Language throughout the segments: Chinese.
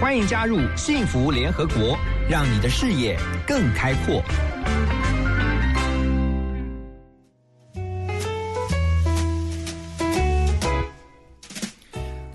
欢迎加入幸福联合国，让你的视野更开阔。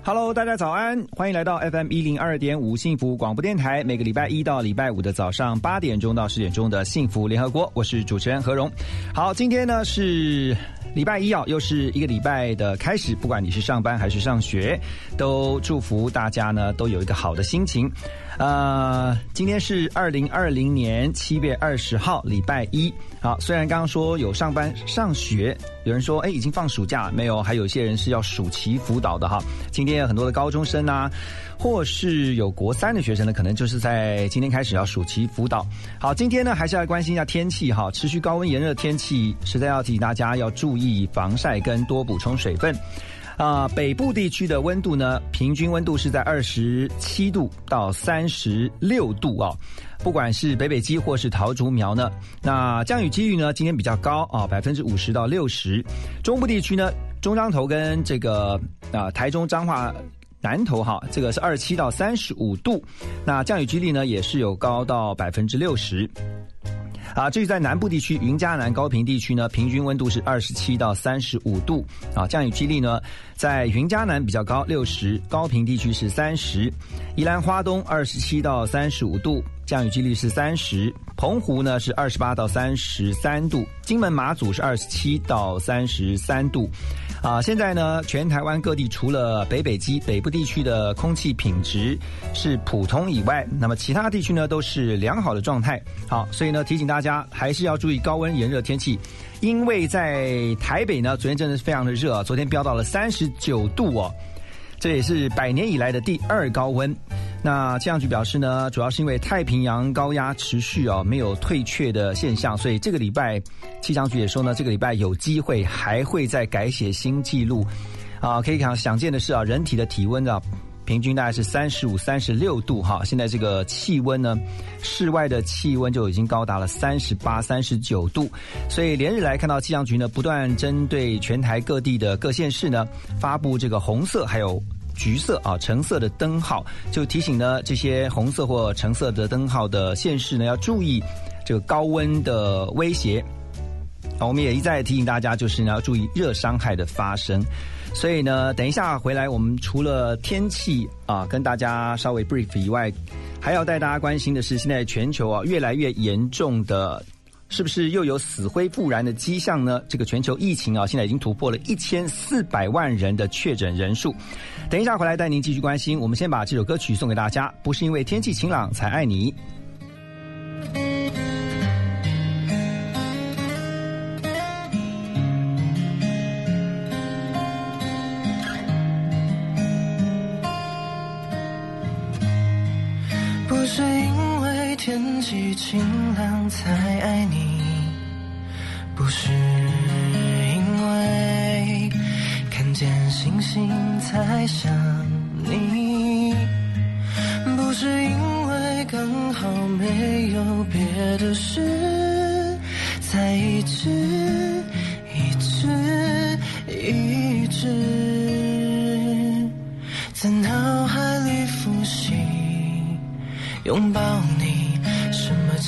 Hello，大家早安，欢迎来到 FM 一零二点五幸福广播电台。每个礼拜一到礼拜五的早上八点钟到十点钟的幸福联合国，我是主持人何荣。好，今天呢是礼拜一啊，又是一个礼拜的开始。不管你是上班还是上学，都祝福大家呢都有一个好的心情。呃，今天是二零二零年七月二十号，礼拜一。好，虽然刚刚说有上班上学，有人说哎已经放暑假没有，还有些人是要暑期辅导的哈。今天有很多的高中生啊，或是有国三的学生呢，可能就是在今天开始要暑期辅导。好，今天呢还是要关心一下天气哈，持续高温炎热的天气，实在要提醒大家要注意防晒跟多补充水分。啊、北部地区的温度呢，平均温度是在二十七度到三十六度啊。不管是北北基或是桃竹苗呢，那降雨几率呢，今天比较高啊，百分之五十到六十。中部地区呢，中彰投跟这个啊、台中彰化。南投哈，这个是二十七到三十五度，那降雨几率呢也是有高到百分之六十。啊，至于在南部地区，云嘉南高平地区呢，平均温度是二十七到三十五度啊，降雨几率呢，在云嘉南比较高，六十；高平地区是三十。宜兰花东二十七到三十五度，降雨几率是三十。澎湖呢是二十八到三十三度，金门马祖是二十七到三十三度。啊，现在呢，全台湾各地除了北北基北部地区的空气品质是普通以外，那么其他地区呢都是良好的状态。好，所以呢提醒大家还是要注意高温炎热天气，因为在台北呢，昨天真的是非常的热啊，昨天飙到了三十九度哦。这也是百年以来的第二高温。那气象局表示呢，主要是因为太平洋高压持续啊、没有退却的现象，所以这个礼拜气象局也说呢，这个礼拜有机会还会再改写新纪录。啊，可以看想见的是啊，人体的体温啊，平均大概是三十五、三十六度哈。现在这个气温呢，室外的气温就已经高达了三十八、三十九度，所以连日来看到气象局呢，不断针对全台各地的各县市呢，发布这个红色还有。橘色啊，橙色的灯号，就提醒呢这些红色或橙色的灯号的县市呢，要注意这个高温的威胁。啊，我们也一再提醒大家，就是呢要注意热伤害的发生。所以呢，等一下回来，我们除了天气啊跟大家稍微 brief 以外，还要带大家关心的是，现在全球啊越来越严重的。是不是又有死灰复燃的迹象呢？这个全球疫情啊，现在已经突破了一千四百万人的确诊人数。等一下回来带您继续关心。我们先把这首歌曲送给大家，不是因为天气晴朗才爱你。晴朗才爱你，不是因为看见星星才想你，不是因为刚好没有别的事，才一直一直一直。在脑海里复习。拥抱，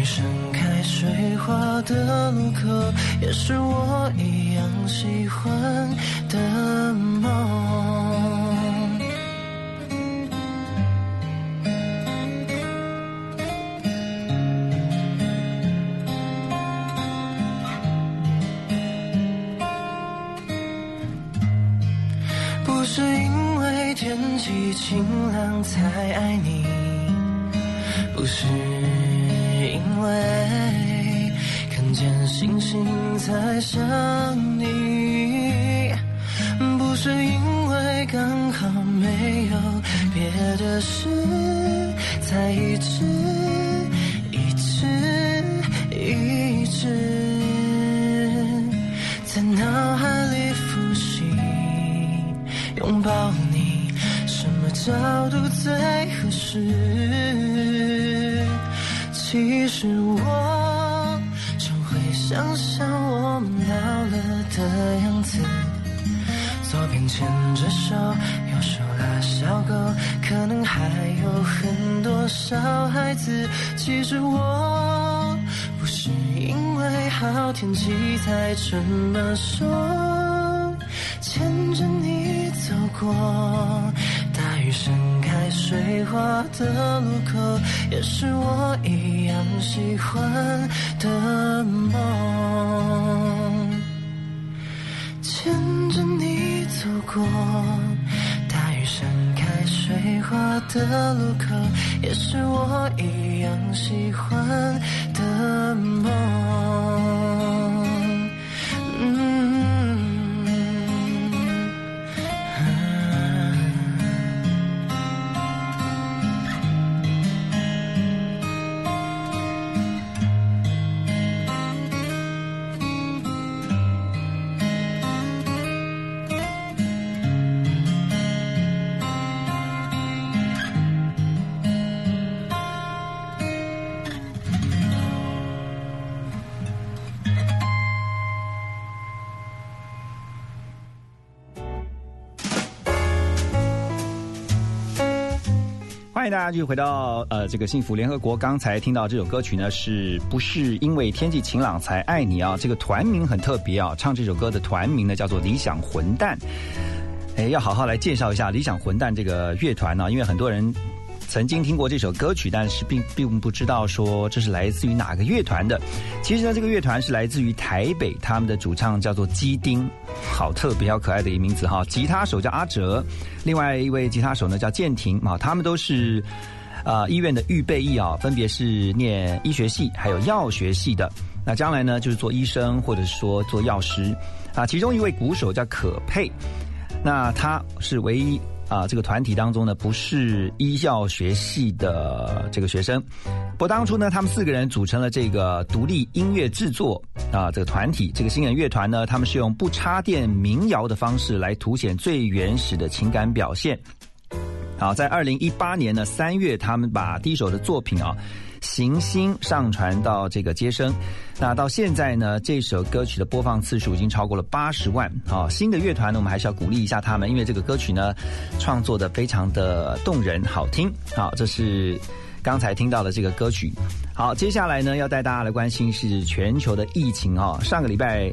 大雨盛开水花的路口，也是我一样喜欢的梦。不是因为天气晴朗才爱心在想你，不是因为刚好没有别的事，才一直一直一直在脑海里复习，拥抱你什么角度最合适？小孩子。其实我不是因为好天气才这么说，牵着你走过大雨盛开水花的路口，也是我一样喜欢的梦。牵着你走过水花的路口，也是我一样喜欢迎大家继续回到呃这个幸福联合国。刚才听到这首歌曲呢，是不是因为天气晴朗才爱你啊？这个团名很特别啊，唱这首歌的团名呢叫做理想混蛋。哎，要好好来介绍一下理想混蛋这个乐团呢、因为很多人曾经听过这首歌曲，但是并并不知道说这是来自于哪个乐团的。其实呢，这个乐团是来自于台北，他们的主唱叫做基丁，好特别、好可爱的一个名字哈。吉他手叫阿哲，另外一位吉他手呢叫建廷啊，他们都是呃医院的预备役啊，分别是念医学系还有药学系的。那将来呢，就是做医生或者说做药师啊。其中一位鼓手叫可佩，那他是唯一啊，这个团体当中呢，不是医校学系的这个学生。不过当初呢，他们四个人组成了这个独立音乐制作啊这个团体。这个新人乐团呢，他们是用不插电民谣的方式来凸显最原始的情感表现。好，在二零一八年呢三月，他们把第一首的作品啊《行星》上传到这个接生。那到现在呢，这首歌曲的播放次数已经超过了八十万。好，新的乐团呢，我们还是要鼓励一下他们，因为这个歌曲呢创作的非常的动人好听。好，这是刚才听到的这个歌曲。好，接下来呢，要带大家来关心是全球的疫情啊、上个礼拜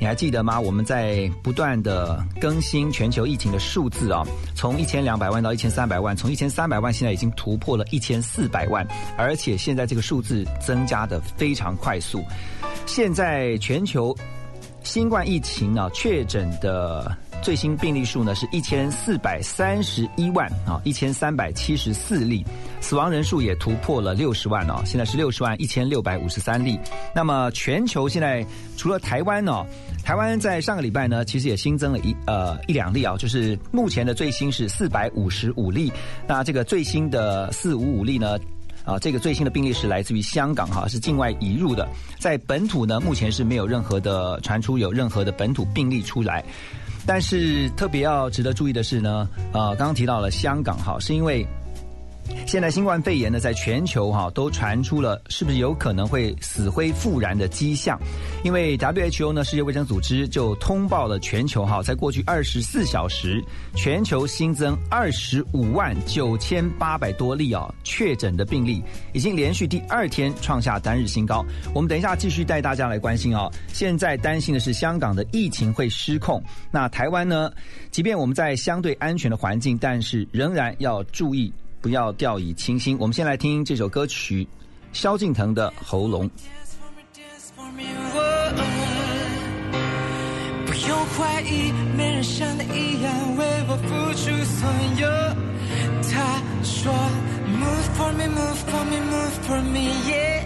你还记得吗？我们在不断的更新全球疫情的数字啊，从一千两百万到一千三百万，从一千三百万现在已经突破了一千四百万，而且现在这个数字增加的非常快速。现在全球新冠疫情啊确诊的最新病例数呢是一千四百三十一万啊，一千三百七十四例，死亡人数也突破了六十万哦，现在是六十万一千六百五十三例。那么全球现在除了台湾哦，台湾在上个礼拜呢，其实也新增了一呃一两例啊，就是目前的最新是四百五十五例，那这个最新的四五五例呢？啊，这个最新的病例是来自于香港哈，是境外移入的，在本土呢，目前是没有任何的传出有任何的本土病例出来。但是特别要值得注意的是呢，呃，刚刚提到了香港哈，是因为现在新冠肺炎呢，在全球哈都传出了是不是有可能会死灰复燃的迹象？因为 WHO 呢，世界卫生组织就通报了全球哈，在过去二十四小时，全球新增二十五万九千八百多例啊确诊的病例，已经连续第二天创下单日新高。我们等一下继续带大家来关心啊。现在担心的是香港的疫情会失控，那台湾呢？即便我们在相对安全的环境，但是仍然要注意。不要掉以轻心。我们先来听这首歌曲，萧敬腾的《喉咙》。不用怀疑，没人像你一样为我付出所有。他说，Move for me, move for me, move for me, yeah.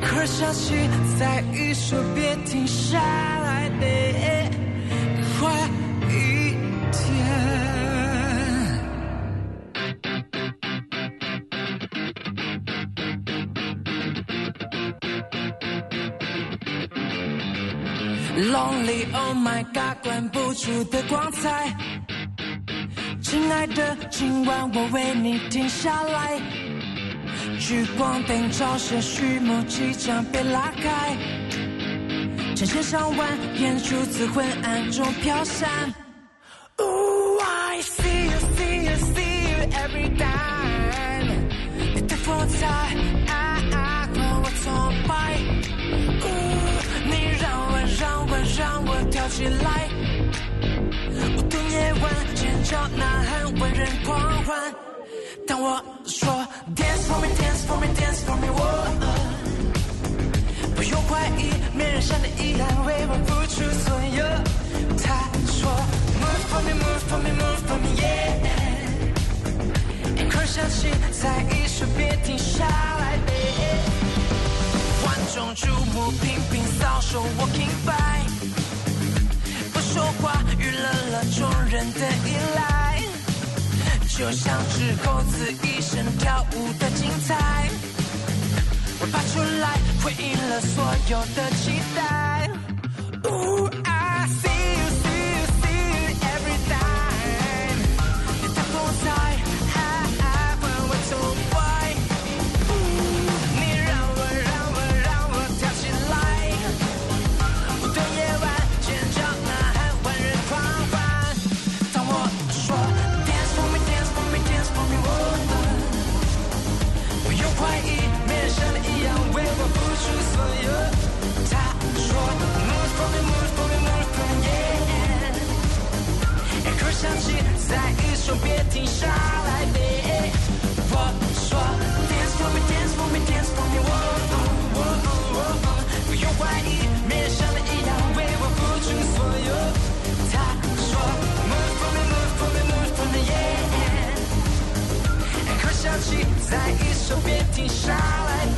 可想起再一说别停下来的快一点。Lonely, oh my god，关不住的光彩。亲爱的，今晚我为你停下来。聚光灯照射序幕即将被拉开，成千上万眼珠子昏暗中飘散。Ooh, I see you, see you, see you every time。你的风采，起来。舞动夜晚，尖叫呐喊，万人狂欢。当我说 Dance for me, dance for me, dance for me，我不用怀疑，没人像你一样为我付出所有。他说 Move for me, move for me, move for me, yeah。一刻响起，在一说别停下来。万众瞩目，频频扫手，walking by，说话，娱乐了众人的依赖。就像只猴子一身跳舞的精彩，我爬出来回应了所有的期待。再一说别停下来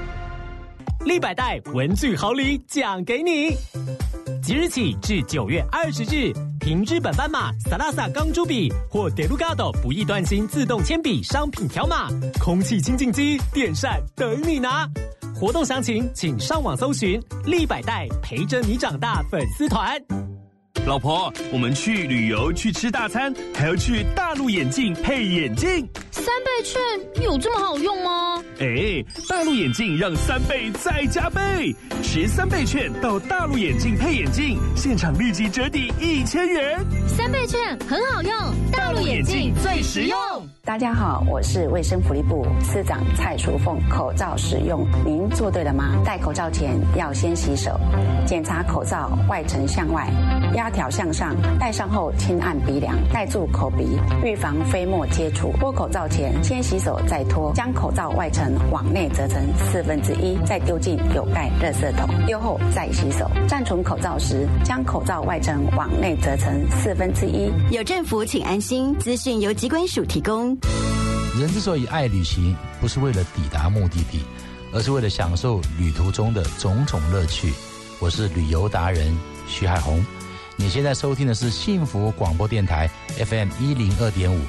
立百代文具好礼奖给你！即日起至九月二十日，凭日本斑马、Salsa 钢珠笔或 Delugado 不易断芯自动铅笔商品条码，空气清净机、电扇等你拿！活动详情请上网搜寻“立百代陪着你长大”粉丝团。老婆，我们去旅游，去吃大餐，还要去大陆眼镜配眼镜。三倍券有这么好用吗？哎，大陆眼镜让三倍再加倍，持三倍券到大陆眼镜配眼镜，现场立即折抵一千元。三倍券很好用，大陆眼镜最实用。大家好，我是卫生福利部司长蔡淑凤。口罩使用，您做对了吗？戴口罩前要先洗手，检查口罩外层向外，压条向上，戴上后轻按鼻梁，戴住口鼻，预防飞沫接触。脱口罩前先洗手再脱，将口罩外层往内折成四分之一，再丢进有盖热圾桶，丢后再洗手。暂存口罩时，将口罩外层往内折成四分之一。有政府，请安心。资讯由机关署提供。人之所以爱旅行，不是为了抵达目的地，而是为了享受旅途中的种种乐趣。我是旅游达人徐海红，你现在收听的是幸福广播电台 FM 一零二点五。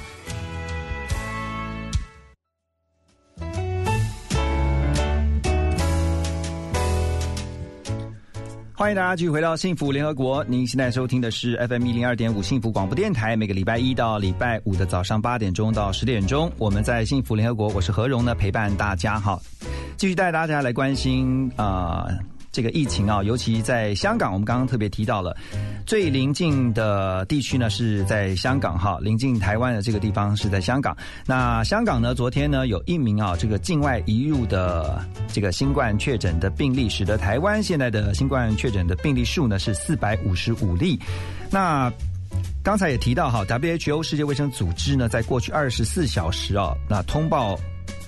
欢迎大家继续回到幸福联合国。您现在收听的是 FM 一零二点五幸福广播电台。每个礼拜一到礼拜五的早上八点钟到十点钟，我们在幸福联合国，我是何荣呢，陪伴大家哈，继续带大家来关心啊。这个疫情啊，尤其在香港，我们刚刚特别提到了，最临近的地区呢是在香港哈，临近台湾的这个地方是在香港。那香港呢，昨天呢有一名啊这个境外移入的这个新冠确诊的病例，使得台湾现在的新冠确诊的病例数呢是四百五十五例。那刚才也提到哈，WHO 世界卫生组织呢，在过去二十四小时啊，那通报。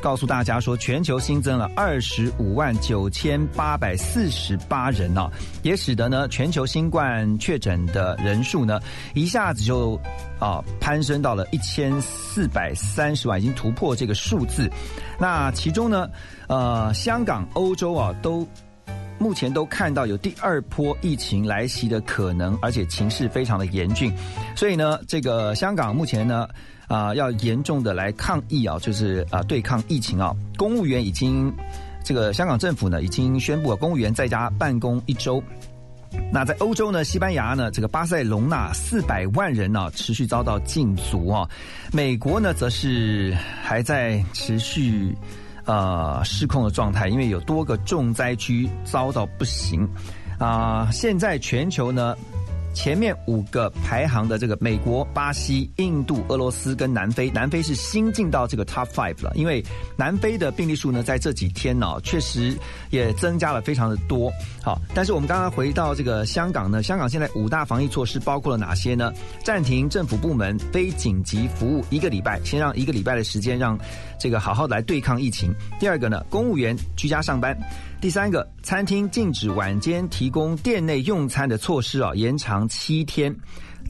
告诉大家说，全球新增了二十五万九千八百四十八人呢，也使得呢全球新冠确诊的人数呢一下子就啊攀升到了一千四百三十万，已经突破这个数字。那其中呢，呃，香港、欧洲啊，都目前都看到有第二波疫情来袭的可能，而且情势非常的严峻。所以呢，这个香港目前呢。啊，要严重的来抗疫啊，就是啊对抗疫情啊。公务员已经，这个香港政府呢已经宣布了，公务员在家办公一周。那在欧洲呢，西班牙呢，这个巴塞隆纳四百万人呢持续遭到禁足啊。美国呢，则是还在持续呃失控的状态，因为有多个重灾区遭到不行啊。现在全球呢。前面五个排行的这个美国、巴西、印度、俄罗斯跟南非，南非是新进到这个 top five 了。因为南非的病例数呢，在这几天呢，确实也增加了非常的多。好，但是我们刚刚回到这个香港呢，香港现在五大防疫措施包括了哪些呢？暂停政府部门非紧急服务一个礼拜，先让一个礼拜的时间让这个好好来对抗疫情。第二个呢，公务员居家上班。第三个，餐厅禁止晚间提供店内用餐的措施啊，延长七天。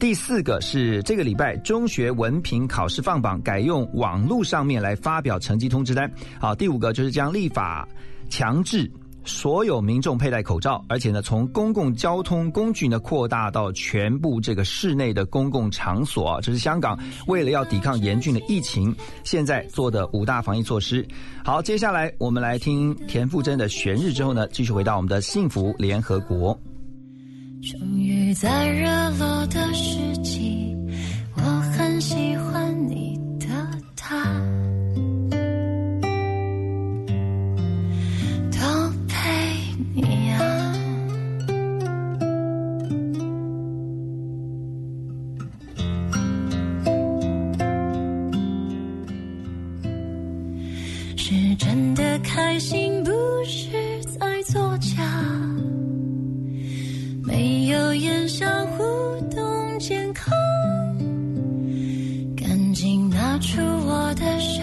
第四个是这个礼拜中学文凭考试放榜，改用网络上面来发表成绩通知单。好，第五个就是将立法强制。所有民众佩戴口罩，而且呢，从公共交通工具呢扩大到全部这个室内的公共场所，这是香港为了要抵抗严峻的疫情，现在做的五大防疫措施。好，接下来我们来听田馥甄的《悬日》之后呢，继续回到我们的幸福联合国。终于在热络的时机，我很喜欢你的他。决心不是在作假，没有言笑互动健康，赶紧拿出我的手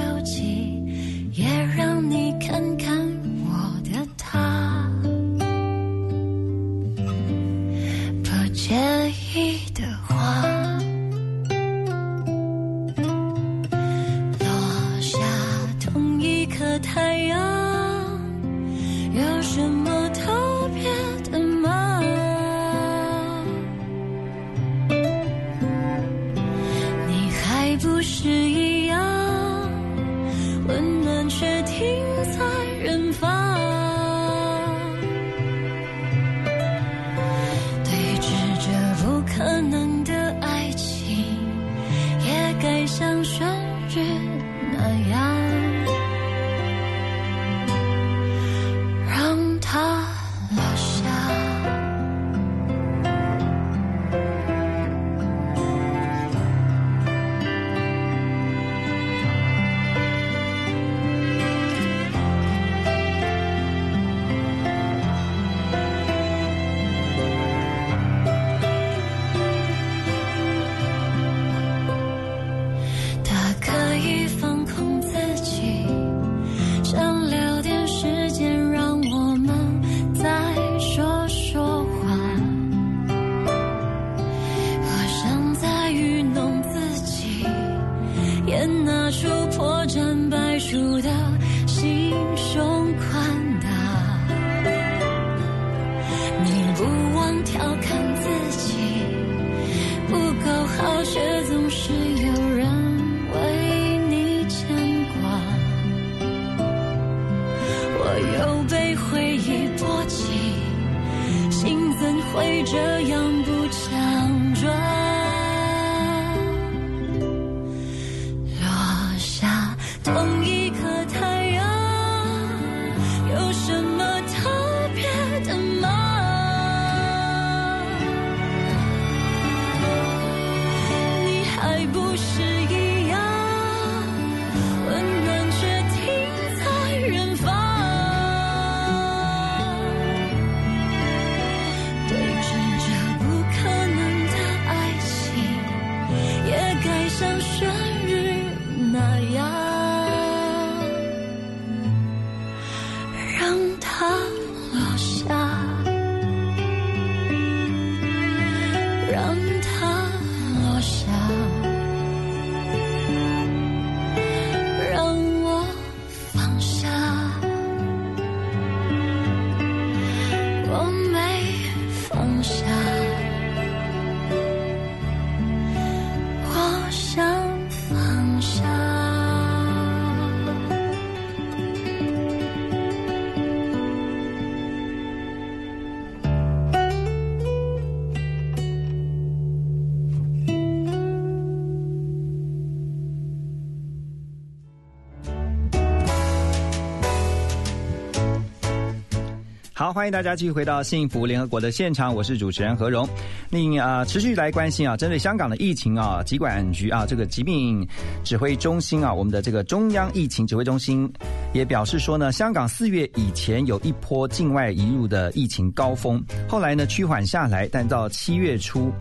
欢迎大家继续回到幸福联合国的现场，我是主持人何荣。另啊、持续来关心啊，针对香港的疫情啊，疾管局啊，这个疾病指挥中心啊，我们的这个中央疫情指挥中心也表示说呢，香港四月以前有一波境外移入的疫情高峰，后来呢趋缓下来，但到七月初。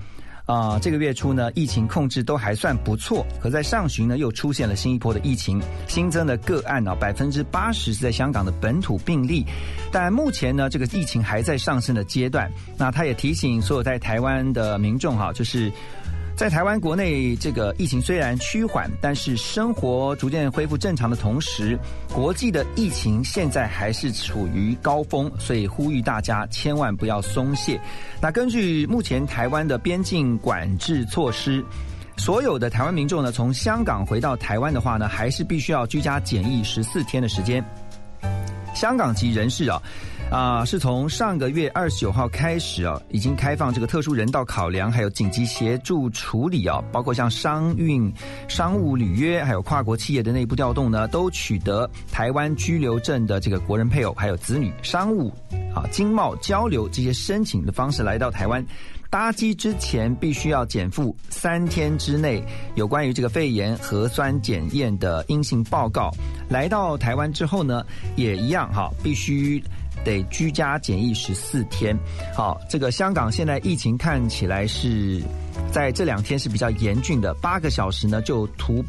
啊、这个月初呢，疫情控制都还算不错，可在上旬呢，又出现了新一波的疫情，新增的个案呢、百分之八十是在香港的本土病例，但目前呢，这个疫情还在上升的阶段。那他也提醒所有在台湾的民众哈、就是。在台湾国内，这个疫情虽然趋缓，但是生活逐渐恢复正常的同时，国际的疫情现在还是处于高峰，所以呼吁大家千万不要松懈。那根据目前台湾的边境管制措施，所有的台湾民众呢，从香港回到台湾的话呢，还是必须要居家检疫十四天的时间。香港籍人士啊，啊、是从上个月二十九号开始啊，已经开放这个特殊人道考量，还有紧急协助处理啊，包括像商运、商务履约，还有跨国企业的内部调动呢，都取得台湾居留证的这个国人配偶，还有子女，商务啊、经贸交流这些申请的方式来到台湾。搭机之前必须要减负三天之内有关于这个肺炎核酸检验的阴性报告。来到台湾之后呢，也一样哈，必须得居家检疫十四天。好，这个香港现在疫情看起来是在这两天是比较严峻的，八个小时呢就突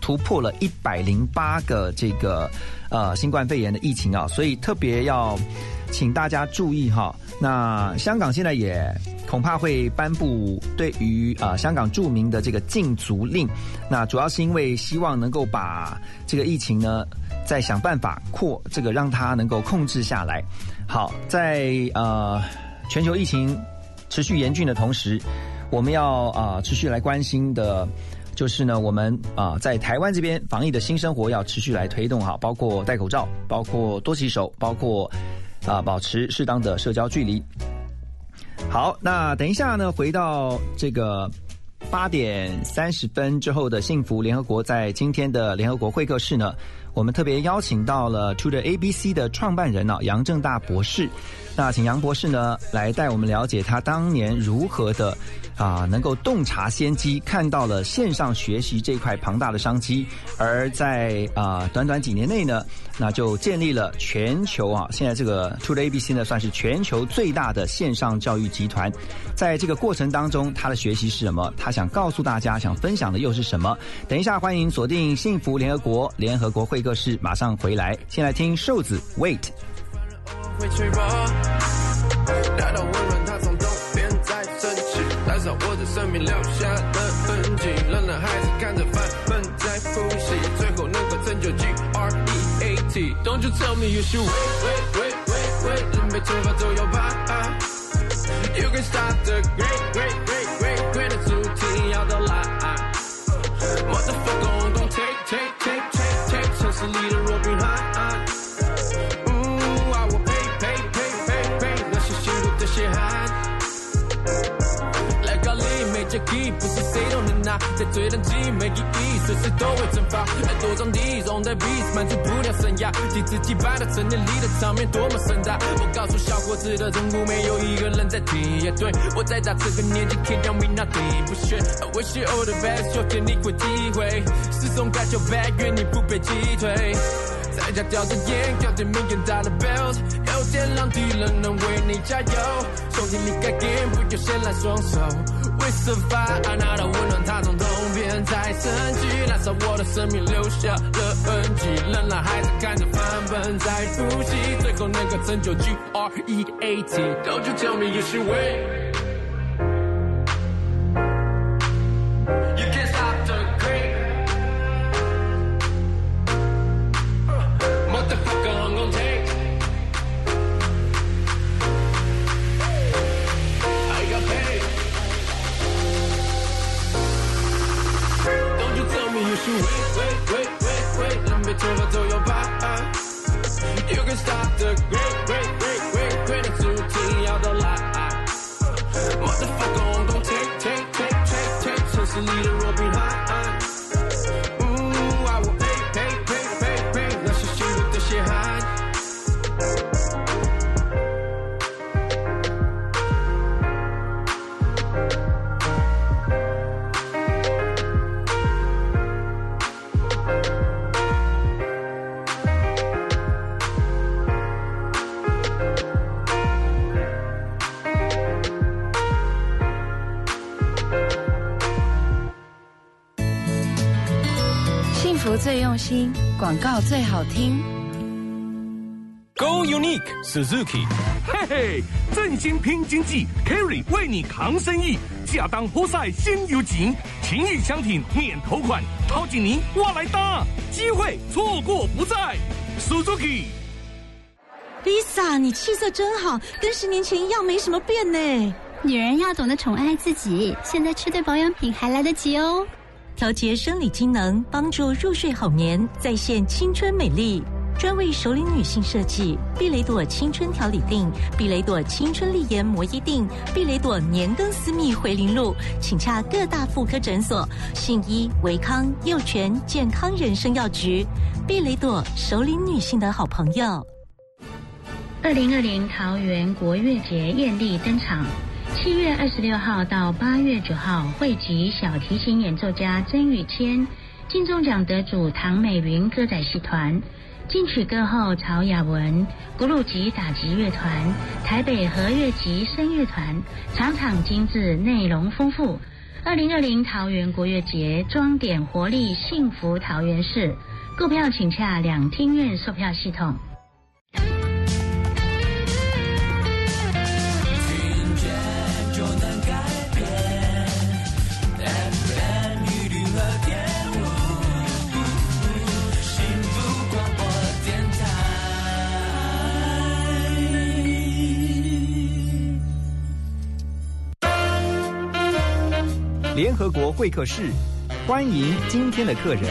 突破了一百零八个这个呃新冠肺炎的疫情啊，所以特别要请大家注意哈。那香港现在也恐怕会颁布对于呃香港著名的这个禁足令，那主要是因为希望能够把这个疫情呢再想办法扩这个让它能够控制下来。好，在呃全球疫情持续严峻的同时，我们要啊、持续来关心的。就是呢，我们啊、在台湾这边防疫的新生活要持续来推动哈，包括戴口罩，包括多洗手，包括啊、保持适当的社交距离。好，那等一下呢，回到这个八点三十分之后的幸福联合国，在今天的联合国会客室呢，我们特别邀请到了 To the ABC 的创办人啊杨正大博士。那请杨博士呢来带我们了解他当年如何的啊能够洞察先机，看到了线上学习这块庞大的商机，而在啊短短几年内呢，那就建立了全球啊现在这个 To the ABC 呢算是全球最大的线上教育集团。在这个过程当中，他的学习是什么？他想告诉大家，想分享的又是什么？等一下，欢迎锁定幸福联合国联合国会客室，马上回来。先来听瘦子 Wait。起，燃烧我的生命留下的痕迹。冷冷孩子看着烦闷在呼吸，最后能够拯救 G R E AT。Don't you tell me you should wait, wait, wait, wait, wait，人被头发都要拔。You can stop the great, great, great, great, great 的主题要到来。Motherfucker, I'm gon' take, take, take, take, take 城市里的没阶级，不是谁都能拿，在最冷寂没意义，随时都会蒸发。爱多张地，容在 beat，满足不了生涯，几次击败的成年里的场面多么盛大。我告诉小伙子的任务，没有一个人在听，也对我在他这个年纪，can't tell me nothing 不学。I wish you all the best，有天你会体会，始终 got your back，愿你不被击退。在家叼着烟，叼着名言大的 belt，有点让敌人能为你加油。兄弟，你该 game，不要先来双手。为什么爱那的温暖，它从东边再升级，燃烧我的生命，留下了痕迹。仍然还在看着范本在复习，最后那个成就 G R E A T。Don't you tell me you should wait。广告最好听。Go Unique Suzuki，嘿嘿，振兴拼经济，Carry 为你扛生意，亚当活塞新有情，情谊相挺免头款，掏紧您我来搭，机会错过不再，Suzuki。Lisa，你气色真好，跟十年前一样，没什么变呢。女人要懂得宠爱自己，现在吃对保养品还来得及哦。调节生理机能，帮助入睡好眠，再现青春美丽。专为熟龄女性设计，碧雷朵青春调理定、碧雷朵青春丽颜摩衣定、碧雷朵年更私密回零露，请洽各大妇科诊所、信医、维康、幼泉健康人生药局。碧雷朵熟龄女性的好朋友。二零二零桃园国乐节艳丽登场，七月二十六号到八月九号汇集小提琴演奏家曾宇谦、金钟奖得主唐美云歌仔戏团、金曲歌后曹雅文、古鲁吉打击乐团、台北和乐集声乐团，场场精致，内容丰富。二零二零桃园国乐节装点活力，幸福桃园市。购票请洽两厅院售票系统。联合国会客室，欢迎今天的客人。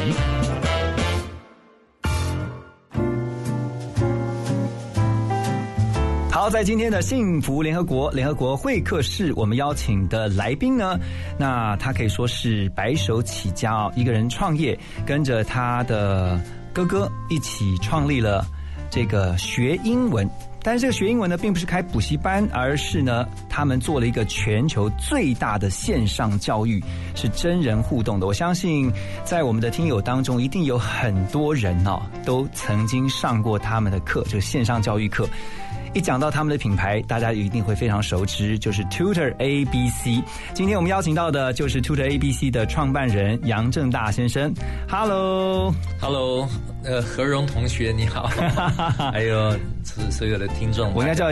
好，在今天的幸福联合国联合国会客室，我们邀请的来宾呢，那他可以说是白手起家哦，一个人创业，跟着他的哥哥一起创立了这个学英文。但是这个学英文呢，并不是开补习班，而是呢，他们做了一个全球最大的线上教育，是真人互动的。我相信，在我们的听友当中，一定有很多人哦，都曾经上过他们的课，就线上教育课。一讲到他们的品牌，大家一定会非常熟知，就是 Tutor ABC。今天我们邀请到的就是 Tutor ABC 的创办人杨正大先生。Hello，Hello，呃，何荣同学你好，还有所所有的听众，我应该叫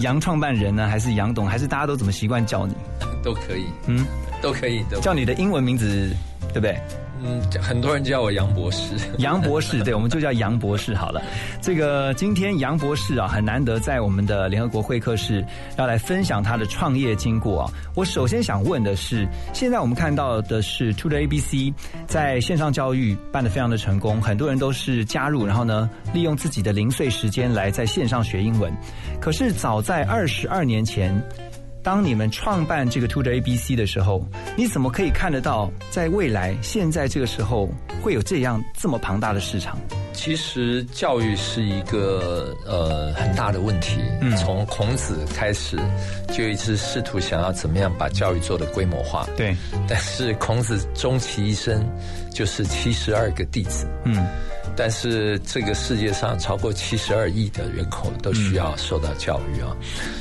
杨创办人呢，还是杨董，还是大家都怎么习惯叫你？都可以，嗯，都可以都。叫你的英文名字对不对？嗯，很多人叫我杨博士。杨博士，对，我们就叫杨博士好了。这个今天杨博士啊，很难得在我们的联合国会客室要来分享他的创业经过啊。我首先想问的是，现在我们看到的是 To the ABC 在线上教育办得非常的成功，很多人都是加入，然后呢，利用自己的零碎时间来在线上学英文。可是早在二十二年前。当你们创办这个 To the ABC 的时候，你怎么可以看得到，在未来现在这个时候会有这样这么庞大的市场？其实教育是一个呃很大的问题。嗯，从孔子开始就一直试图想要怎么样把教育做的规模化。对，但是孔子终其一生就是七十二个弟子。嗯。但是这个世界上超过七十二亿的人口都需要受到教育啊，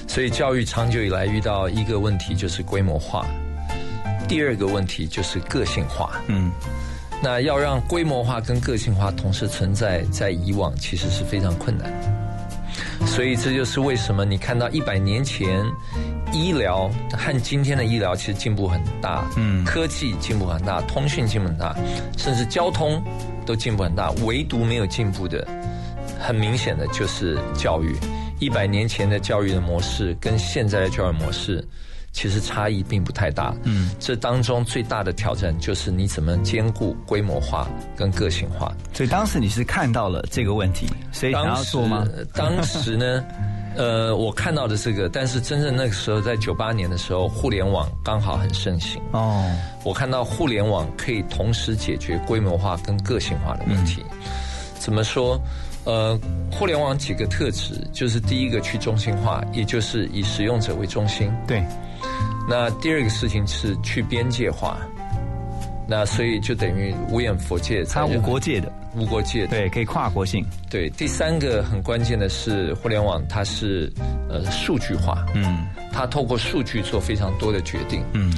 所以教育长久以来遇到一个问题就是规模化，第二个问题就是个性化。嗯，那要让规模化跟个性化同时存在，在以往其实是非常困难。所以这就是为什么你看到一百年前医疗和今天的医疗其实进步很大，嗯，科技进步很大，通讯进步很大，甚至交通。都进步很大，唯独没有进步的，很明显的就是教育。一百年前的教育的模式跟现在的教育模式，其实差异并不太大。嗯，这当中最大的挑战就是你怎么兼顾规模化跟个性化。所以当时你是看到了这个问题，所以想要做吗？当时呢？呃，我看到的这个，但是真正那个时候，在九八年的时候，互联网刚好很盛行。哦，我看到互联网可以同时解决规模化跟个性化的问题。怎么说？呃，互联网几个特质，就是第一个去中心化，也就是以使用者为中心。对。那第二个事情是去边界化。那所以就等于无眼佛界，它无国界的，无国界的，对，可以跨国性。对，第三个很关键的是，互联网它是呃数据化，嗯，它透过数据做非常多的决定，嗯，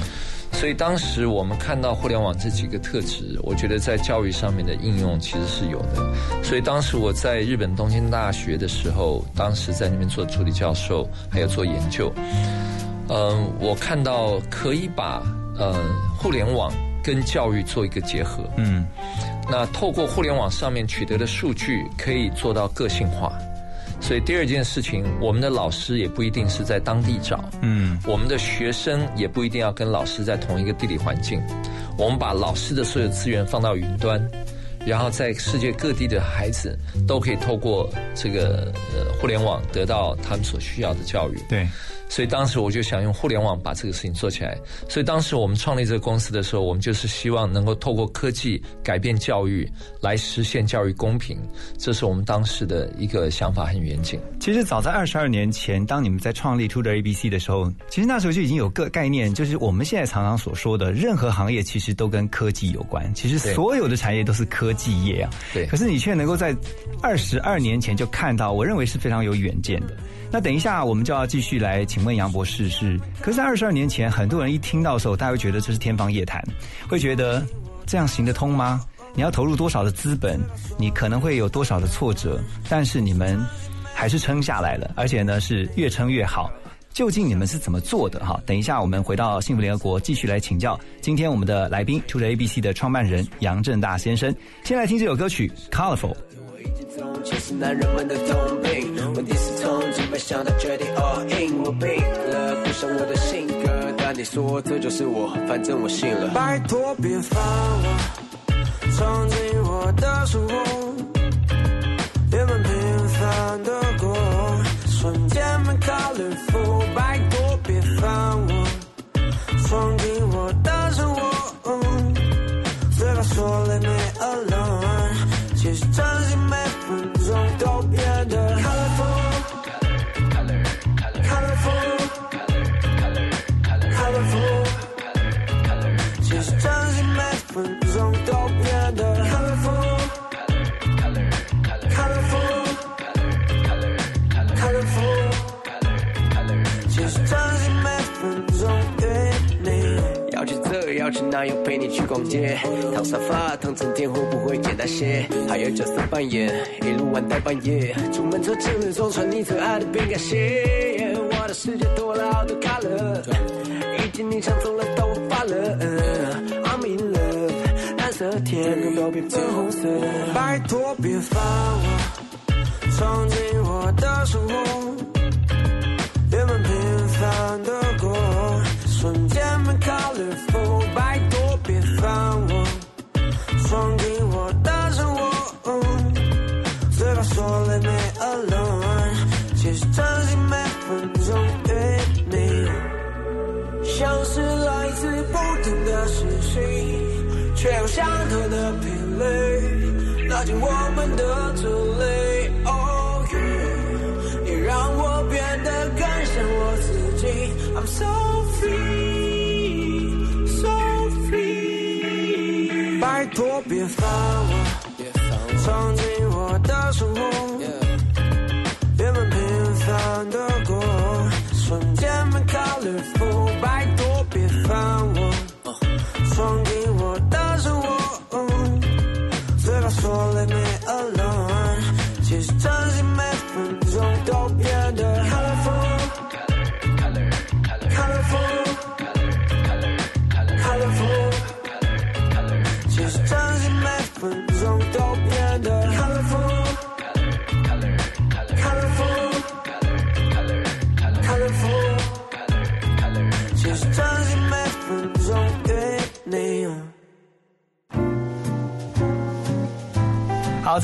所以当时我们看到互联网这几个特质，我觉得在教育上面的应用其实是有的。所以当时我在日本东京大学的时候，当时在那边做助理教授，还有做研究，嗯，我看到可以把呃互联网。跟教育做一个结合，嗯，那透过互联网上面取得的数据，可以做到个性化。所以第二件事情，我们的老师也不一定是在当地找，嗯，我们的学生也不一定要跟老师在同一个地理环境。我们把老师的所有资源放到云端，然后在世界各地的孩子都可以透过这个呃互联网得到他们所需要的教育。对。所以当时我就想用互联网把这个事情做起来。所以当时我们创立这个公司的时候，我们就是希望能够透过科技改变教育，来实现教育公平。这是我们当时的一个想法和远景。其实早在二十二年前，当你们在创立 Tutor ABC 的时候，其实那时候就已经有个概念，就是我们现在常常所说的，任何行业其实都跟科技有关。其实所有的产业都是科技业啊。对。可是你却能够在二十二年前就看到，我认为是非常有远见的。那等一下，我们就要继续来请问杨博士是。可是，在二十二年前，很多人一听到的时候，大家会觉得这是天方夜谭，会觉得这样行得通吗？你要投入多少的资本？你可能会有多少的挫折？但是你们还是撑下来了，而且呢是越撑越好。究竟你们是怎么做的？哈，等一下我们回到幸福联合国，继续来请教今天我们的来宾，To the ABC 的创办人杨正大先生。先来听这首歌曲《Colorful》。其实男人们的通病，问题是从几百想到决定 all in，我病了，不像我的性格，但你说这就是我，反正我信了。拜托别烦我，闯进我的生活，原本平凡的过，瞬间变 colorful。拜托别烦我，闯进我的生活，嘴巴说了没 alone，其实真心要去那，又陪你去逛街，躺沙发躺成天会不会简单些？还有角色扮演，一路玩到半夜，出门走进日中穿你最爱的饼干鞋。我的世界多了好多 color，已经你抢走了头发了。I'm in love，蓝色，天空都变粉红色。拜托别烦我，闯进我的生活，原本平凡的过，瞬间变 colorful。拜托别烦我，闯进我的生活，嘴巴说 let me alone 其实珍惜每分钟与你，像是来自不同的事情，却有相同的频率，拉近我们的距离。Oh yeah，你让我变得更像我自己。I'm so 别烦我，闯进我的生活，原本平凡的过，瞬间变 colorful。拜托别烦我，闯进我的生活，嘴巴说 Leave me alone，其实真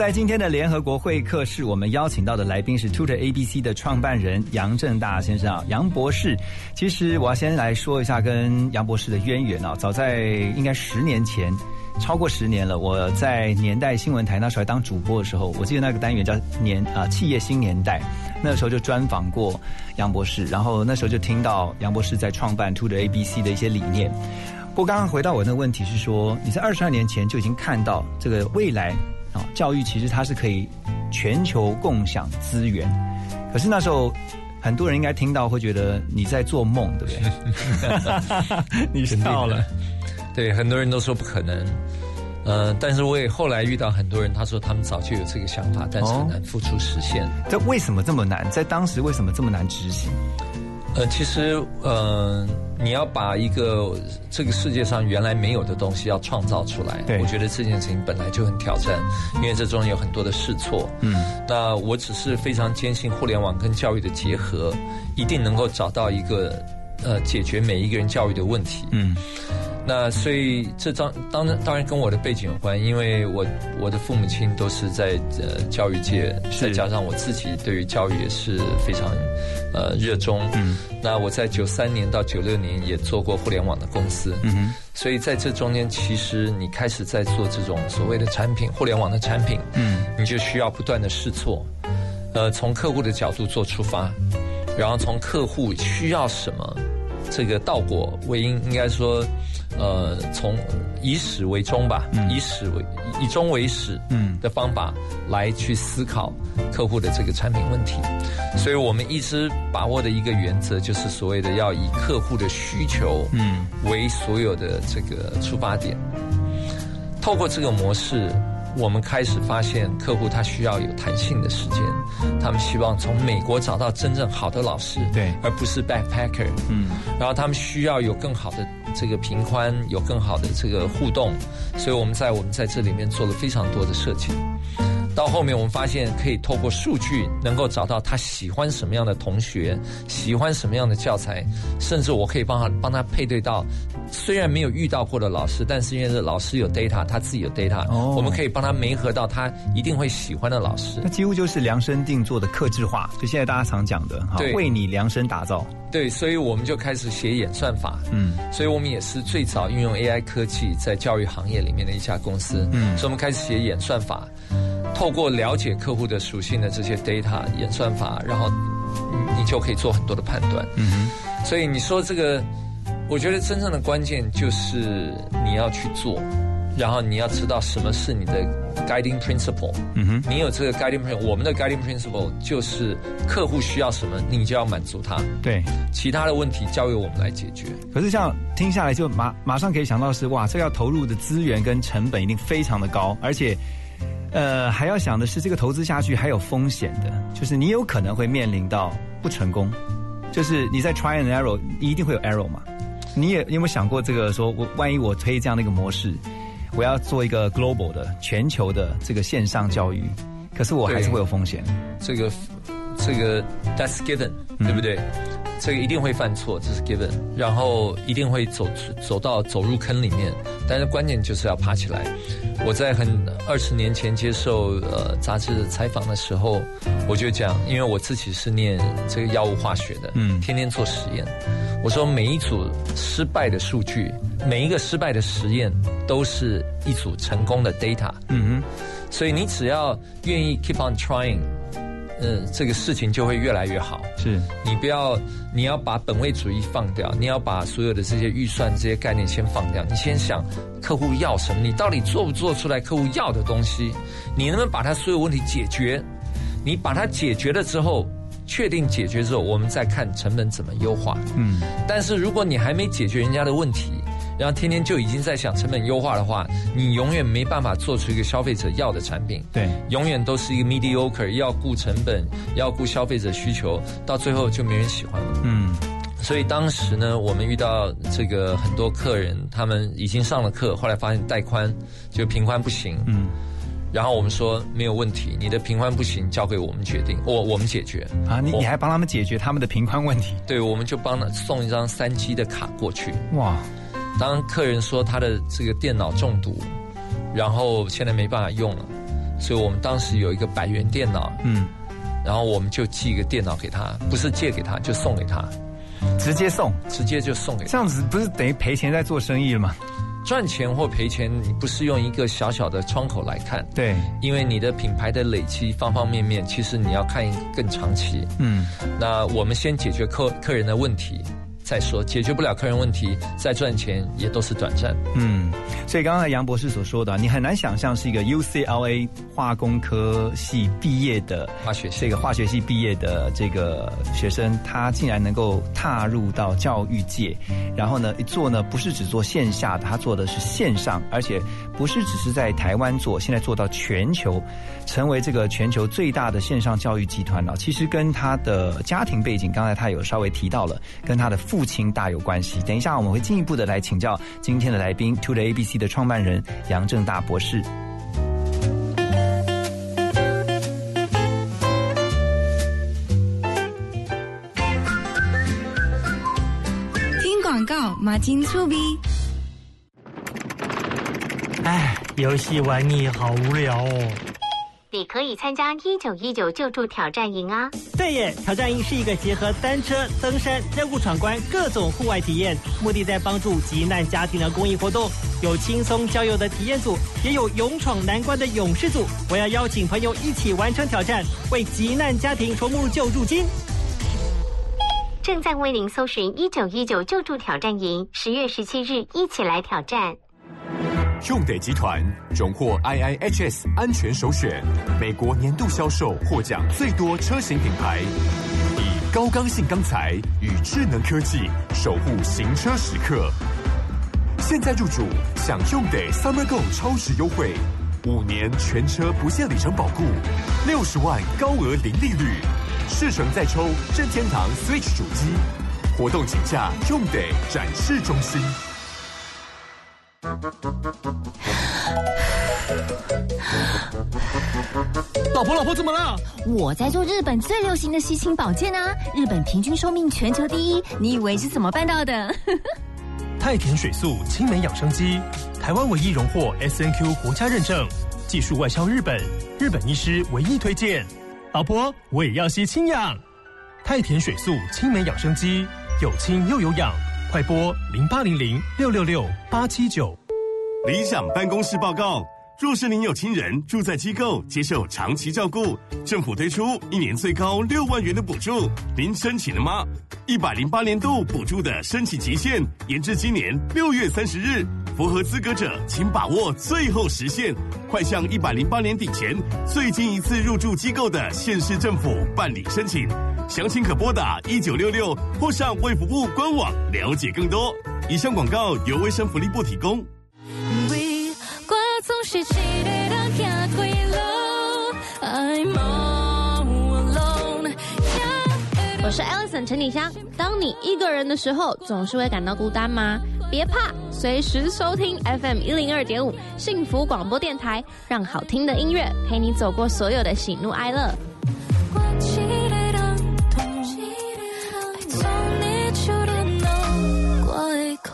在今天的联合国会客室，我们邀请到的来宾是 Tutor ABC 的创办人杨正大先生啊，杨博士。其实我要先来说一下跟杨博士的渊源啊，早在应该十年前，超过十年了。我在年代新闻台那时候当主播的时候，我记得那个单元叫年啊企业新年代，那时候就专访过杨博士，然后那时候就听到杨博士在创办 Tutor ABC 的一些理念。不过刚刚回到我那个问题是说，你在二十二年前就已经看到这个未来。啊，教育其实它是可以全球共享资源，可是那时候很多人应该听到会觉得你在做梦，对不对？你笑了，对，很多人都说不可能。呃，但是我也后来遇到很多人，他说他们早就有这个想法，但是很难付出实现。这为什么这么难？在当时为什么这么难执行？呃，其实，呃，你要把一个这个世界上原来没有的东西要创造出来，我觉得这件事情本来就很挑战，因为这中有很多的试错。嗯，那我只是非常坚信互联网跟教育的结合，一定能够找到一个呃解决每一个人教育的问题。嗯。那所以这张当然当然跟我的背景有关，因为我我的父母亲都是在呃教育界，再加上我自己对于教育也是非常呃热衷。嗯，那我在九三年到九六年也做过互联网的公司。嗯哼，所以在这中间，其实你开始在做这种所谓的产品，互联网的产品，嗯，你就需要不断的试错，呃，从客户的角度做出发，然后从客户需要什么，这个倒果为因，应该说。呃，从以始为终吧，以始为以终为始，嗯，的方法来去思考客户的这个产品问题，所以我们一直把握的一个原则就是所谓的要以客户的需求，嗯，为所有的这个出发点。透过这个模式，我们开始发现客户他需要有弹性的时间，他们希望从美国找到真正好的老师，对，而不是 backpacker，嗯，然后他们需要有更好的。这个平宽有更好的这个互动，所以我们在我们在这里面做了非常多的设计。到后面我们发现可以透过数据能够找到他喜欢什么样的同学，喜欢什么样的教材，甚至我可以帮他帮他配对到虽然没有遇到过的老师，但是因为是老师有 data，他自己有 data，我们可以帮他媒合到他一定会喜欢的老师。那几乎就是量身定做的克制化，就现在大家常讲的，哈，为你量身打造。对，所以我们就开始写演算法。嗯，所以我们也是最早运用 AI 科技在教育行业里面的一家公司。嗯，所以我们开始写演算法，透过了解客户的属性的这些 data 演算法，然后你就可以做很多的判断。嗯哼，所以你说这个，我觉得真正的关键就是你要去做。然后你要知道什么是你的 guiding principle。嗯哼，你有这个 guiding principle，我们的 guiding principle 就是客户需要什么，你就要满足他。对，其他的问题交由我们来解决。可是像听下来，就马马上可以想到是哇，这要投入的资源跟成本一定非常的高，而且，呃，还要想的是这个投资下去还有风险的，就是你有可能会面临到不成功，就是你在 try and error，你一定会有 error 嘛。你也有没有想过这个？说我万一我推这样的一个模式？我要做一个 global 的全球的这个线上教育，可是我还是会有风险。这个这个 that's given，对不对？这个一定会犯错，这是 given，然后一定会走走到走入坑里面，但是关键就是要爬起来。我在很二十年前接受呃杂志采访的时候，我就讲，因为我自己是念这个药物化学的，嗯，天天做实验。我说每一组失败的数据，每一个失败的实验，都是一组成功的 data。嗯哼，所以你只要愿意 keep on trying，嗯，这个事情就会越来越好。是你不要，你要把本位主义放掉，你要把所有的这些预算、这些概念先放掉。你先想客户要什么，你到底做不做出来客户要的东西？你能不能把他所有问题解决？你把它解决了之后。确定解决之后，我们再看成本怎么优化。嗯，但是如果你还没解决人家的问题，然后天天就已经在想成本优化的话，你永远没办法做出一个消费者要的产品。对，永远都是一个 mediocre，要顾成本，要顾消费者需求，到最后就没人喜欢了。嗯，所以当时呢，我们遇到这个很多客人，他们已经上了课，后来发现带宽就平宽不行。嗯。然后我们说没有问题，你的平宽不行，交给我们决定，我我们解决啊。你你还帮他们解决他们的平宽问题？对，我们就帮他送一张三 G 的卡过去。哇！当客人说他的这个电脑中毒，然后现在没办法用了，所以我们当时有一个百元电脑，嗯，然后我们就寄一个电脑给他，不是借给他，就送给他，直接送，直接就送给他。这样子不是等于赔钱在做生意了吗？赚钱或赔钱，你不是用一个小小的窗口来看，对，因为你的品牌的累积方方面面，其实你要看更长期。嗯，那我们先解决客客人的问题。再说解决不了客人问题，再赚钱也都是短暂。嗯，所以刚才杨博士所说的，你很难想象是一个 UCLA 化工科系毕业的化学系这个化学系毕业的这个学生，他竟然能够踏入到教育界，然后呢，一做呢不是只做线下的，他做的是线上，而且不是只是在台湾做，现在做到全球，成为这个全球最大的线上教育集团了。其实跟他的家庭背景，刚才他有稍微提到了，跟他的父。父亲大有关系。等一下，我们会进一步的来请教今天的来宾，To the ABC 的创办人杨正大博士。听广告，马金粗逼。哎，游戏玩腻，好无聊哦。你可以参加一九一九救助挑战营啊！对耶，挑战营是一个结合单车、登山、任务闯关各种户外体验，目的在帮助急难家庭的公益活动。有轻松郊游的体验组，也有勇闯难关的勇士组。我要邀请朋友一起完成挑战，为急难家庭筹募救助金。正在为您搜寻一九一九救助挑战营，十月十七日一起来挑战。用得集团荣获 IIHS 安全首选，美国年度销售获奖最多车型品牌，以高刚性钢材与智能科技守护行车时刻。现在入主享用得 Summer Go 超值优惠，五年全车不限里程保固，六十万高额零利率，试乘再抽任天堂 Switch 主机。活动请假用得展示中心。老婆，老婆怎么了？我在做日本最流行的吸氢保健啊！日本平均寿命全球第一，你以为是怎么办到的？太田水素青梅养生机，台湾唯一荣获 S N Q 国家认证，技术外销日本，日本医师唯一推荐。老婆，我也要吸氢氧。太田水素青梅养生机，有氢又有氧。快播零八零零六六六八七九。理想办公室报告：若是您有亲人住在机构接受长期照顾，政府推出一年最高六万元的补助，您申请了吗？一百零八年度补助的申请期限延至今年六月三十日，符合资格者请把握最后时限，快向一百零八年底前最近一次入住机构的县市政府办理申请。详情可拨打一九六六或上卫福部官网了解更多。以上广告由卫生福利部提供。我是 Alison 陈丽香。当你一个人的时候，总是会感到孤单吗？别怕，随时收听 FM 一零二点五幸福广播电台，让好听的音乐陪你走过所有的喜怒哀乐。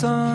sommes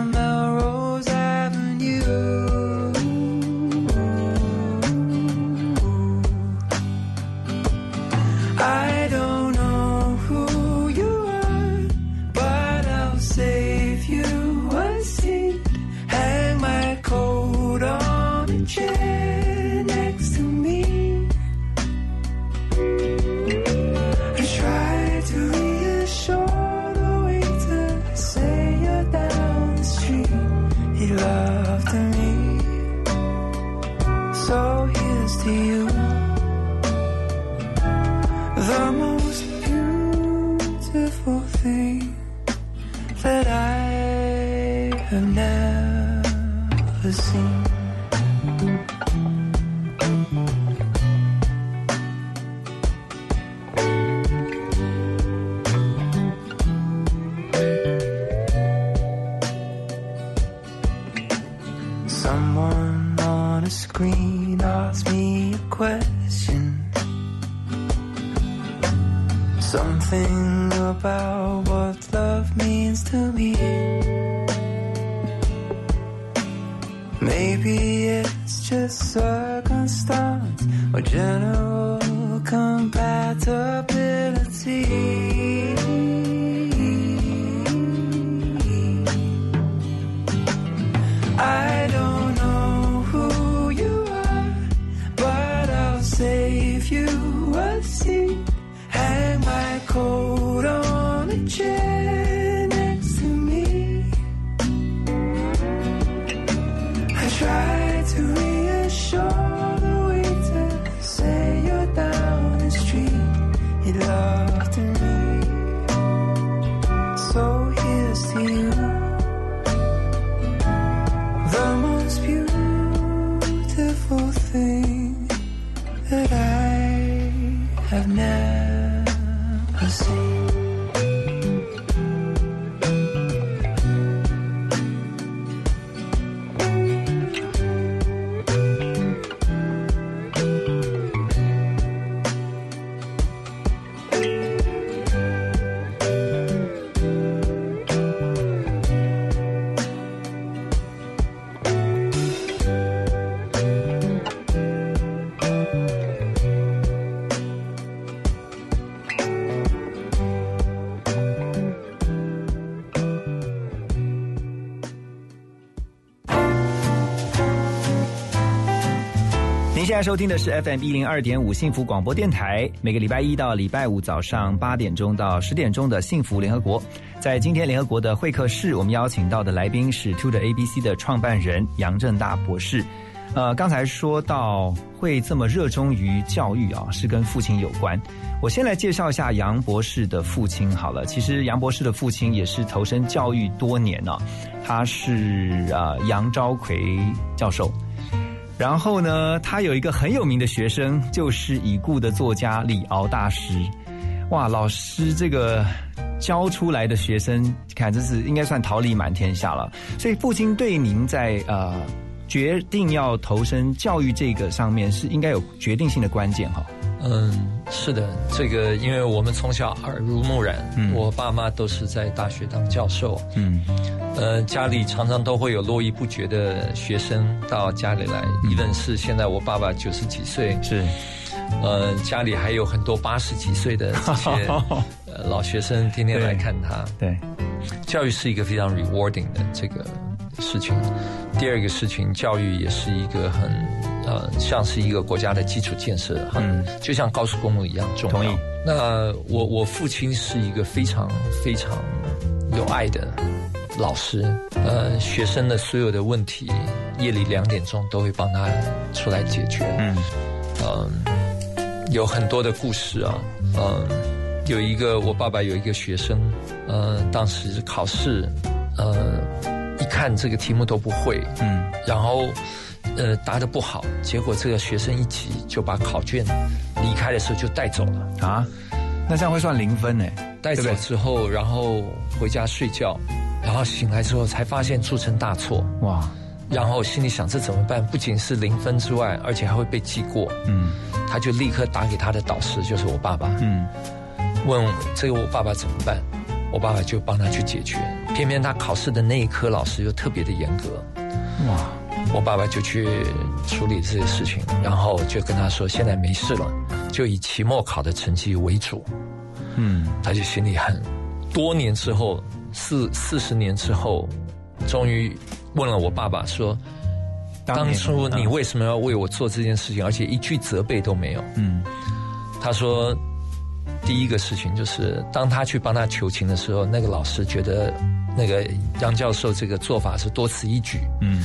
screen, asks me a question. Something about what love means to me. Maybe it's just circumstance or general. 在收听的是 FM 一零二点五幸福广播电台，每个礼拜一到礼拜五早上八点钟到十点钟的幸福联合国。在今天联合国的会客室，我们邀请到的来宾是 To 的 ABC 的创办人杨正大博士。呃，刚才说到会这么热衷于教育啊，是跟父亲有关。我先来介绍一下杨博士的父亲好了。其实杨博士的父亲也是投身教育多年呢，他是啊杨昭奎教授。然后呢，他有一个很有名的学生，就是已故的作家李敖大师。哇，老师这个教出来的学生，看这是应该算桃李满天下了。所以父亲对您在呃决定要投身教育这个上面，是应该有决定性的关键哈。嗯，是的，这个因为我们从小耳濡目染，我爸妈都是在大学当教授，嗯，呃，家里常常都会有络绎不绝的学生到家里来，一问是现在我爸爸九十几岁，是，呃，家里还有很多八十几岁的这些 呃老学生天天来看他，对，教育是一个非常 rewarding 的这个事情。第二个事情，教育也是一个很呃，像是一个国家的基础建设，嗯，就像高速公路一样重要。同意。那我我父亲是一个非常非常有爱的老师，呃，学生的所有的问题，夜里两点钟都会帮他出来解决。嗯，嗯，有很多的故事啊，嗯，有一个我爸爸有一个学生，呃，当时考试，呃。一看这个题目都不会，嗯，然后，呃，答的不好，结果这个学生一急就把考卷离开的时候就带走了啊，那这样会算零分呢？带走之后，然后回家睡觉，然后醒来之后才发现铸成大错，哇！然后心里想这怎么办？不仅是零分之外，而且还会被记过，嗯，他就立刻打给他的导师，就是我爸爸，嗯，问这个我爸爸怎么办？我爸爸就帮他去解决，偏偏他考试的那一科老师又特别的严格，哇！我爸爸就去处理这些事情，然后就跟他说：“现在没事了，就以期末考的成绩为主。”嗯，他就心里很。多年之后，四四十年之后，终于问了我爸爸说：“当初你为什么要为我做这件事情，而且一句责备都没有？”嗯，他说。第一个事情就是，当他去帮他求情的时候，那个老师觉得那个杨教授这个做法是多此一举，嗯，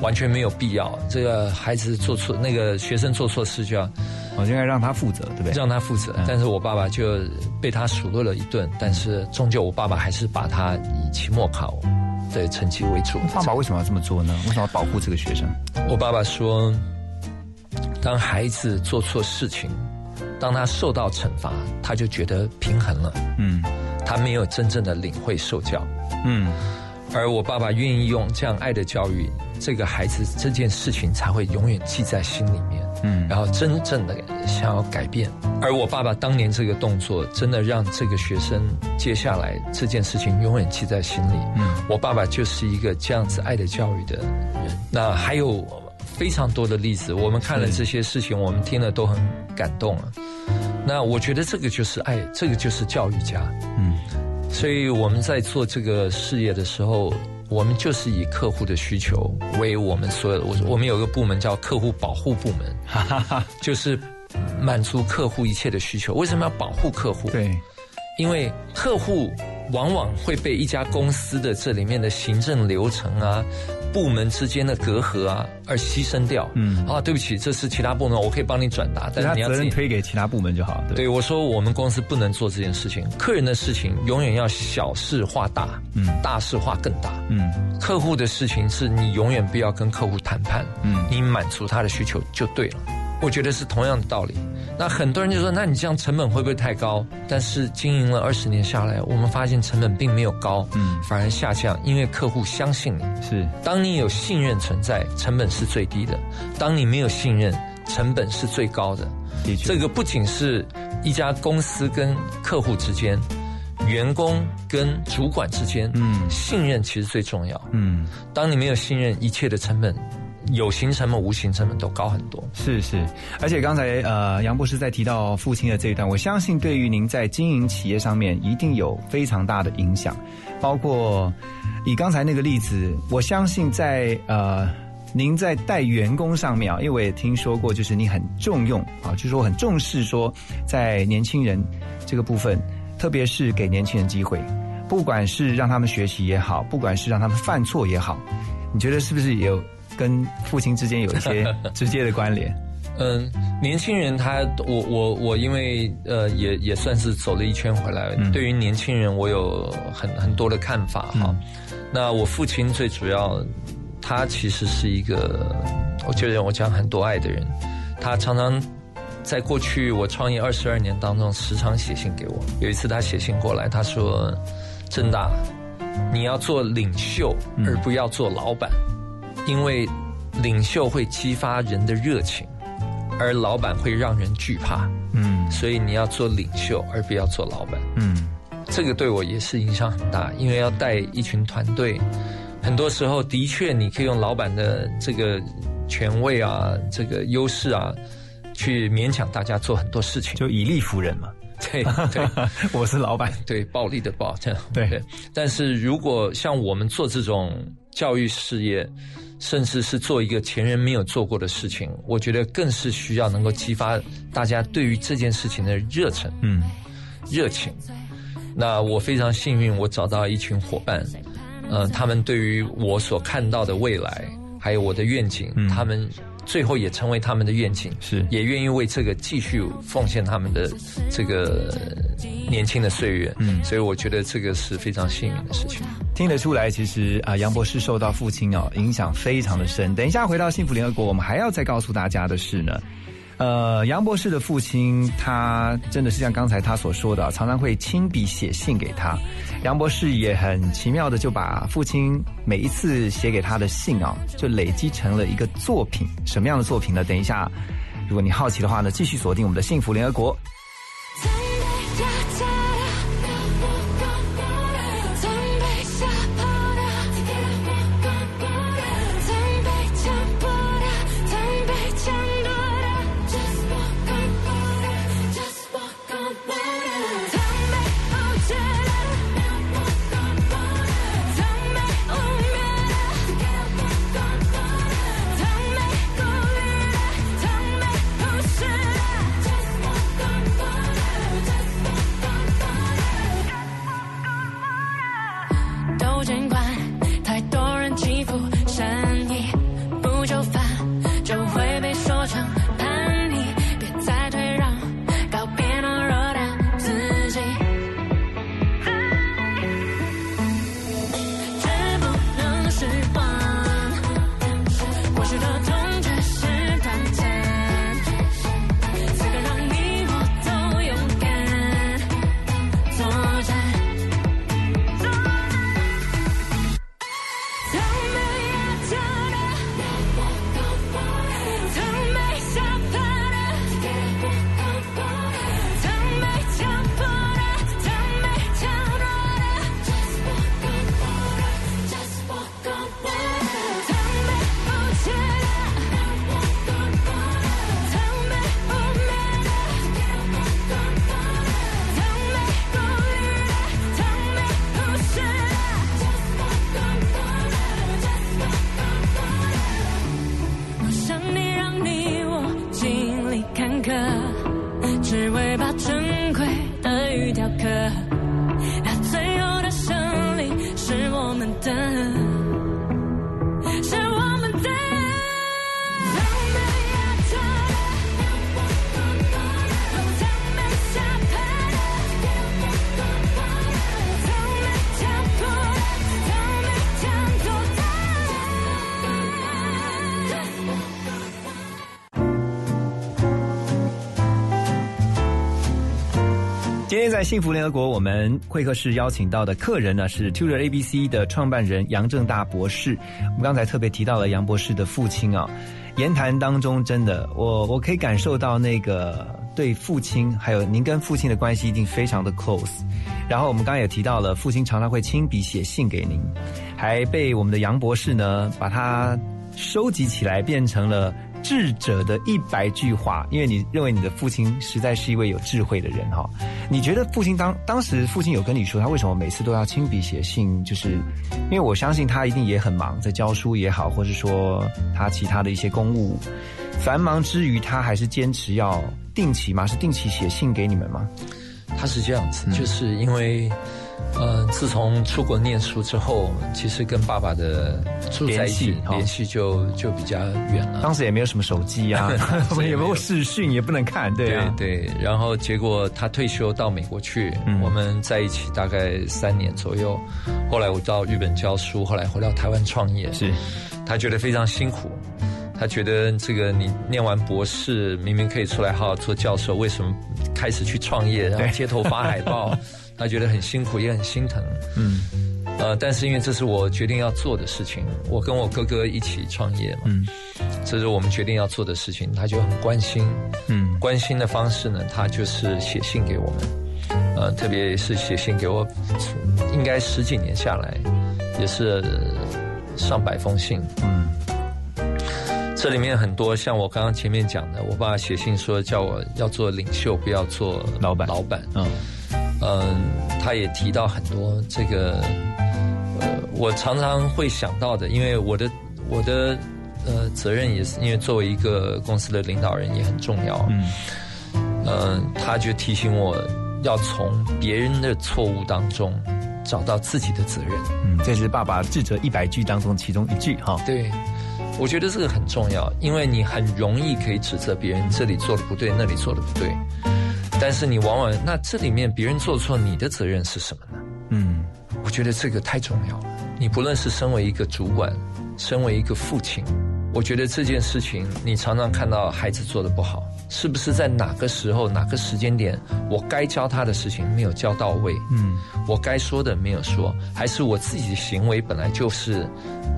完全没有必要。这个孩子做错，那个学生做错事就要，我应该让他负责，对不对？让他负责。但是我爸爸就被他数落了一顿，但是终究我爸爸还是把他以期末考的成绩为主。爸爸为什么要这么做呢？为什么要保护这个学生？我爸爸说，当孩子做错事情。当他受到惩罚，他就觉得平衡了。嗯，他没有真正的领会受教。嗯，而我爸爸愿意用这样爱的教育，这个孩子这件事情才会永远记在心里面。嗯，然后真正的想要改变。而我爸爸当年这个动作，真的让这个学生接下来这件事情永远记在心里。嗯，我爸爸就是一个这样子爱的教育的人。那还有。非常多的例子，我们看了这些事情，我们听了都很感动啊。那我觉得这个就是爱，这个就是教育家。嗯，所以我们在做这个事业的时候，我们就是以客户的需求为我们所有的。我我们有个部门叫客户保护部门，就是满足客户一切的需求。为什么要保护客户？对，因为客户往往会被一家公司的这里面的行政流程啊。部门之间的隔阂啊，而牺牲掉。嗯，啊，对不起，这是其他部门，我可以帮你转达，但是你要责任推给其他部门就好。对，我说我们公司不能做这件事情，客人的事情永远要小事化大，嗯，大事化更大。嗯，客户的事情是你永远不要跟客户谈判，嗯，你满足他的需求就对了。我觉得是同样的道理。那很多人就说：“那你这样成本会不会太高？”但是经营了二十年下来，我们发现成本并没有高，嗯，反而下降，因为客户相信你。是，当你有信任存在，成本是最低的；当你没有信任，成本是最高的。的确，这个不仅是一家公司跟客户之间，员工跟主管之间，嗯，信任其实最重要。嗯，当你没有信任，一切的成本。有形成本、无形成本都高很多。是是，而且刚才呃杨博士在提到父亲的这一段，我相信对于您在经营企业上面一定有非常大的影响。包括以刚才那个例子，我相信在呃您在带员工上面啊，因为我也听说过，就是你很重用啊，就是说很重视说在年轻人这个部分，特别是给年轻人机会，不管是让他们学习也好，不管是让他们犯错也好，你觉得是不是有？跟父亲之间有一些 直接的关联。嗯，年轻人他，我我我，因为呃，也也算是走了一圈回来。对于年轻人，我有很很多的看法哈。那我父亲最主要，他其实是一个，我觉得我讲很多爱的人。他常常在过去我创业二十二年当中，时常写信给我。有一次他写信过来，他说：“郑大，你要做领袖，而不要做老板。”因为领袖会激发人的热情，而老板会让人惧怕。嗯，所以你要做领袖，而不要做老板。嗯，这个对我也是影响很大，因为要带一群团队，很多时候的确你可以用老板的这个权位啊，这个优势啊，去勉强大家做很多事情，就以力服人嘛。对对，我是老板，对暴力的暴这样。对，但是如果像我们做这种教育事业，甚至是做一个前人没有做过的事情，我觉得更是需要能够激发大家对于这件事情的热忱，嗯，热情。那我非常幸运，我找到一群伙伴，嗯、他们对于我所看到的未来，还有我的愿景，他们最后也成为他们的愿景，是也愿意为这个继续奉献他们的这个年轻的岁月。嗯所以我觉得这个是非常幸运的事情。听得出来，其实啊，杨博士受到父亲哦影响非常的深。等一下回到幸福联合国，我们还要再告诉大家的是呢，呃，杨博士的父亲他真的是像刚才他所说的，常常会亲笔写信给他。杨博士也很奇妙的就把父亲每一次写给他的信啊，就累积成了一个作品。什么样的作品呢？等一下，如果你好奇的话呢，继续锁定我们的幸福联合国。今天在幸福联合国，我们会客室邀请到的客人呢是 Tutor ABC 的创办人杨正大博士。我们刚才特别提到了杨博士的父亲啊，言谈当中真的，我我可以感受到那个对父亲，还有您跟父亲的关系一定非常的 close。然后我们刚刚也提到了，父亲常常会亲笔写信给您，还被我们的杨博士呢把它收集起来，变成了智者的一百句话。因为你认为你的父亲实在是一位有智慧的人哈，你觉得父亲当当时父亲有跟你说他为什么每次都要亲笔写信？就是因为我相信他一定也很忙，在教书也好，或是说他其他的一些公务繁忙之余，他还是坚持要定期吗，是定期写信给你们吗？他是这样子，就是因为，呃，自从出国念书之后，其实跟爸爸的住在一起联系联系就就比较远了。当时也没有什么手机啊，也没有视讯，也不能看，对啊，对对，然后结果他退休到美国去，我们在一起大概三年左右。后来我到日本教书，后来回到台湾创业，是他觉得非常辛苦。他觉得这个你念完博士，明明可以出来好好做教授，为什么开始去创业，然后街头发海报？他觉得很辛苦，也很心疼。嗯，呃，但是因为这是我决定要做的事情，我跟我哥哥一起创业嘛，嗯，这是我们决定要做的事情，他就很关心，嗯，关心的方式呢，他就是写信给我们，呃，特别是写信给我，应该十几年下来，也是上百封信，嗯，这里面很多像我刚刚前面讲的，我爸写信说叫我要做领袖，不要做老板，老板，嗯，嗯，他也提到很多这个，呃，我常常会想到的，因为我的我的呃责任也是因为作为一个公司的领导人也很重要，嗯，呃，他就提醒我要从别人的错误当中找到自己的责任，嗯，这是爸爸智者一百句当中其中一句哈，对。我觉得这个很重要，因为你很容易可以指责别人这里做的不对，那里做的不对，但是你往往那这里面别人做错，你的责任是什么呢？嗯，我觉得这个太重要了。你不论是身为一个主管，身为一个父亲，我觉得这件事情你常常看到孩子做的不好，是不是在哪个时候、哪个时间点，我该教他的事情没有教到位？嗯，我该说的没有说，还是我自己的行为本来就是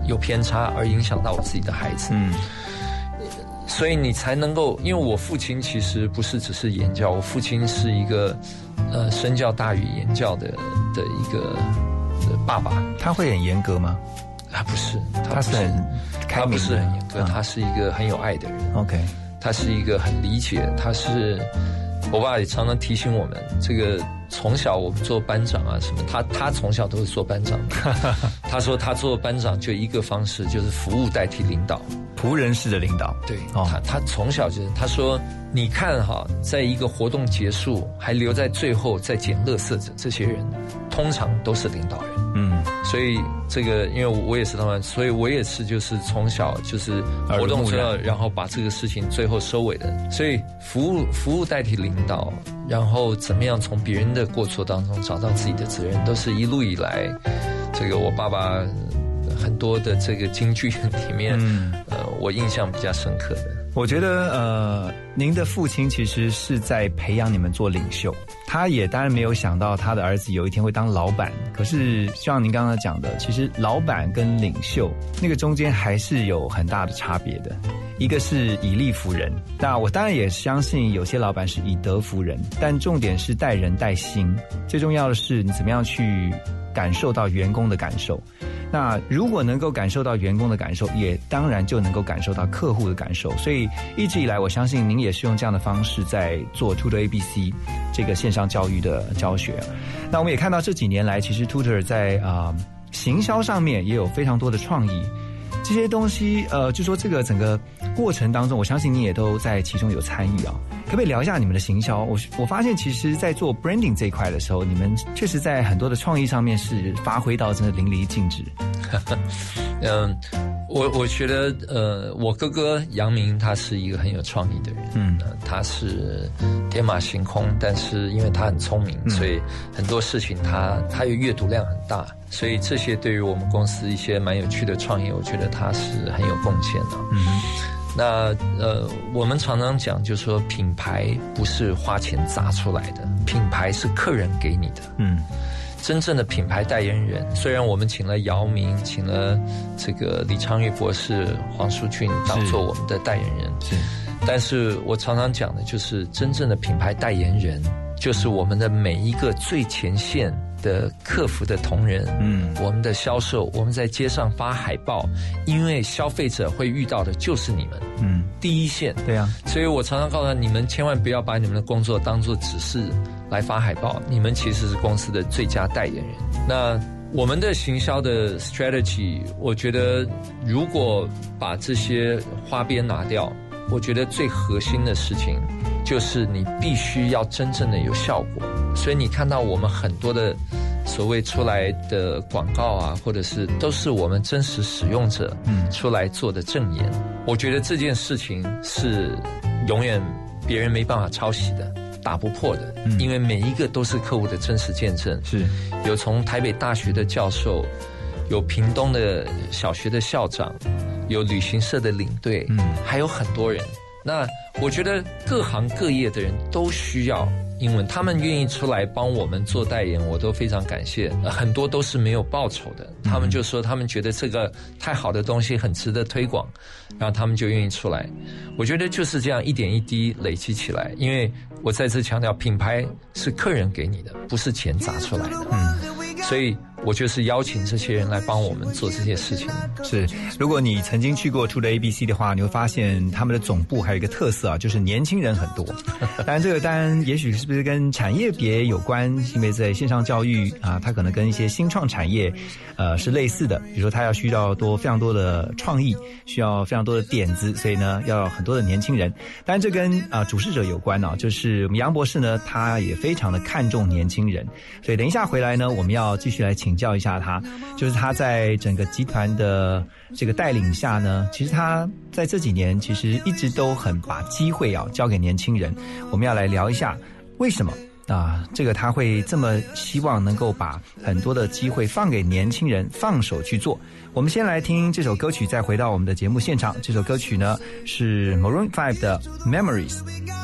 有偏差，而影响到我自己的孩子？嗯。所以你才能够，因为我父亲其实不是只是言教，我父亲是一个呃身教大于言教的的一个爸爸。他会很严格吗？他不是，他是很他不是很严格，他是一个很有爱的人。OK，他是一个很理解，他是我爸也常常提醒我们，这个从小我们做班长啊什么，他他从小都是做班长的。他说他做班长就一个方式，就是服务代替领导。仆人式的领导，对，他他从小就是他说，你看哈，在一个活动结束还留在最后再捡垃圾的这些人，通常都是领导人。嗯，所以这个因为我也是他们，所以我也是就是从小就是活动之后，然后把这个事情最后收尾的。所以服务服务代替领导，然后怎么样从别人的过错当中找到自己的责任，都是一路以来这个我爸爸。很多的这个京剧里面，嗯、呃，我印象比较深刻的。我觉得，呃，您的父亲其实是在培养你们做领袖，他也当然没有想到他的儿子有一天会当老板。可是，像您刚刚讲的，其实老板跟领袖那个中间还是有很大的差别的。一个是以力服人，那我当然也相信有些老板是以德服人，但重点是待人待心。最重要的是你怎么样去感受到员工的感受。那如果能够感受到员工的感受，也当然就能够感受到客户的感受。所以一直以来，我相信您也是用这样的方式在做 Tutor ABC 这个线上教育的教学。那我们也看到这几年来，其实 Tutor 在啊、行销上面也有非常多的创意。这些东西，呃，就说这个整个过程当中，我相信你也都在其中有参与啊。可不可以聊一下你们的行销？我我发现，其实，在做 branding 这一块的时候，你们确实在很多的创意上面是发挥到真的淋漓尽致。嗯，我我觉得，呃，我哥哥杨明他是一个很有创意的人，嗯，呃、他是天马行空，但是因为他很聪明，嗯、所以很多事情他他有阅读量很大，所以这些对于我们公司一些蛮有趣的创意，我觉得他是很有贡献的。嗯。那呃，我们常常讲，就是说品牌不是花钱砸出来的，品牌是客人给你的。嗯，真正的品牌代言人，虽然我们请了姚明，请了这个李昌钰博士、黄舒骏当做我们的代言人，是，但是我常常讲的就是，真正的品牌代言人，就是我们的每一个最前线。的客服的同仁，嗯，我们的销售，我们在街上发海报，因为消费者会遇到的就是你们，嗯，第一线，对呀、啊，所以我常常告诉他，你们千万不要把你们的工作当做只是来发海报，你们其实是公司的最佳代言人。那我们的行销的 strategy，我觉得如果把这些花边拿掉，我觉得最核心的事情就是你必须要真正的有效果。所以你看到我们很多的所谓出来的广告啊，或者是都是我们真实使用者出来做的证言。我觉得这件事情是永远别人没办法抄袭的，打不破的，因为每一个都是客户的真实见证。是有从台北大学的教授，有屏东的小学的校长，有旅行社的领队，嗯，还有很多人。那我觉得各行各业的人都需要英文，他们愿意出来帮我们做代言，我都非常感谢。呃很多都是没有报酬的，他们就说他们觉得这个太好的东西很值得推广，然后他们就愿意出来。我觉得就是这样一点一滴累积起来，因为我再次强调，品牌是客人给你的，不是钱砸出来的。嗯，所以我就是邀请这些人来帮我们做这些事情。是，如果你曾经去过 Today ABC 的话，你会发现他们的总部还有一个特色啊，就是年轻人很多。当然，这个当然也许是不是跟产业别有关，因为在线上教育啊，它可能跟一些新创产业呃是类似的。比如说，它要需要多非常多的创意，需要非常多的点子，所以呢，要很多的年轻人。当然，这跟啊、主事者有关啊，就是我们杨博士呢，他也非常的看重年轻人，所以等一下回来呢，我们要继续来请教一下他，就是他在整个集团的这个带领下呢，其实他在这几年其实一直都很把机会啊交给年轻人。我们要来聊一下为什么啊，这个他会这么希望能够把很多的机会放给年轻人，放手去做。我们先来听这首歌曲，再回到我们的节目现场。这首歌曲呢是 Maroon Five 的 Memories。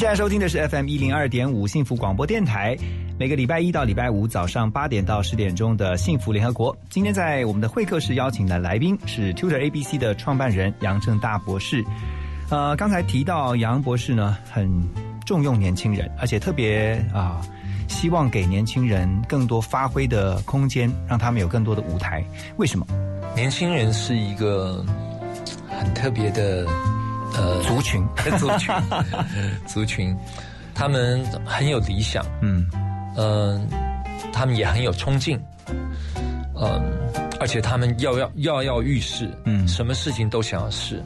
现在收听的是 FM 一零二点五幸福广播电台，每个礼拜一到礼拜五早上八点到十点钟的幸福联合国。今天在我们的会客室邀请的来宾是 Tutor ABC 的创办人杨正大博士。呃，刚才提到杨博士呢，很重用年轻人，而且特别啊、希望给年轻人更多发挥的空间，让他们有更多的舞台。为什么？年轻人是一个很特别的呃族群，族群，族群，他们很有理想，嗯。嗯、他们也很有冲劲，嗯、而且他们跃跃跃跃欲试，嗯。什么事情都想要试，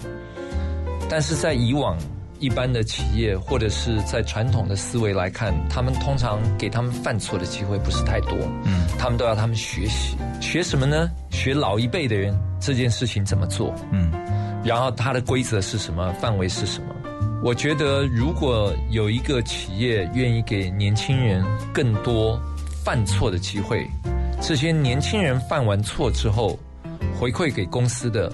但是在以往一般的企业或者是在传统的思维来看，他们通常给他们犯错的机会不是太多，嗯。他们都要他们学习，学什么呢？学老一辈的人这件事情怎么做，嗯然后它的规则是什么，范围是什么。我觉得，如果有一个企业愿意给年轻人更多犯错的机会，这些年轻人犯完错之后，回馈给公司的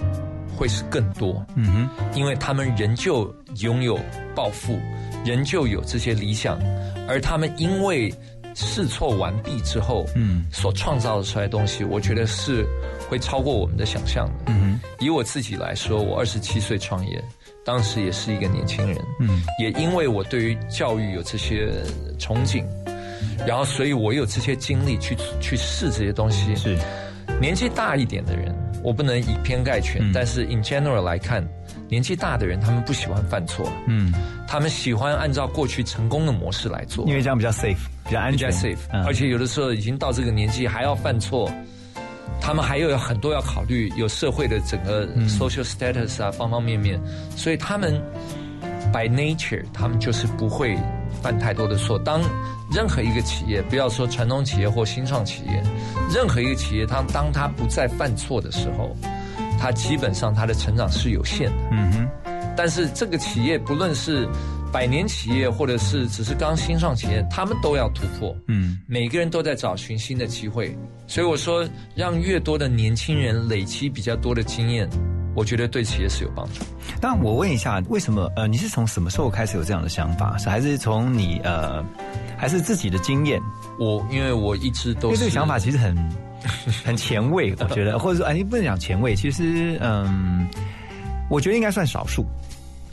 会是更多。嗯哼，因为他们仍旧拥有抱负，仍旧有这些理想，而他们因为试错完毕之后，嗯所创造出来的东西，我觉得是会超过我们的想象的。嗯以我自己来说，我二十七岁创业，当时也是一个年轻人，嗯。也因为我对于教育有这些憧憬，然后所以我有这些精力去去试这些东西。是。年纪大一点的人，我不能以偏概全，但是 in general 来看，年纪大的人他们不喜欢犯错，嗯，他们喜欢按照过去成功的模式来做，因为这样比较 safe，比较安全。比较 safe，、嗯。而且有的时候已经到这个年纪还要犯错，他们还有很多要考虑，有社会的整个嗯 social status 啊，方方面面，所以他们 by nature 他们就是不会犯太多的错。当任何一个企业，不要说传统企业或新创企业，任何一个企业，它当它不再犯错的时候，它基本上它的成长是有限的。嗯哼。但是这个企业不论是百年企业，或者是只是刚新上企业，他们都要突破。嗯，每个人都在找寻新的机会，所以我说，让越多的年轻人累积比较多的经验，我觉得对企业是有帮助。那我问一下，为什么呃，你是从什么时候开始有这样的想法？是还是从你呃，还是自己的经验？我因为我一直都是因为这个想法其实很很前卫，我觉得，或者说哎，你不能讲前卫，其实嗯，我觉得应该算少数。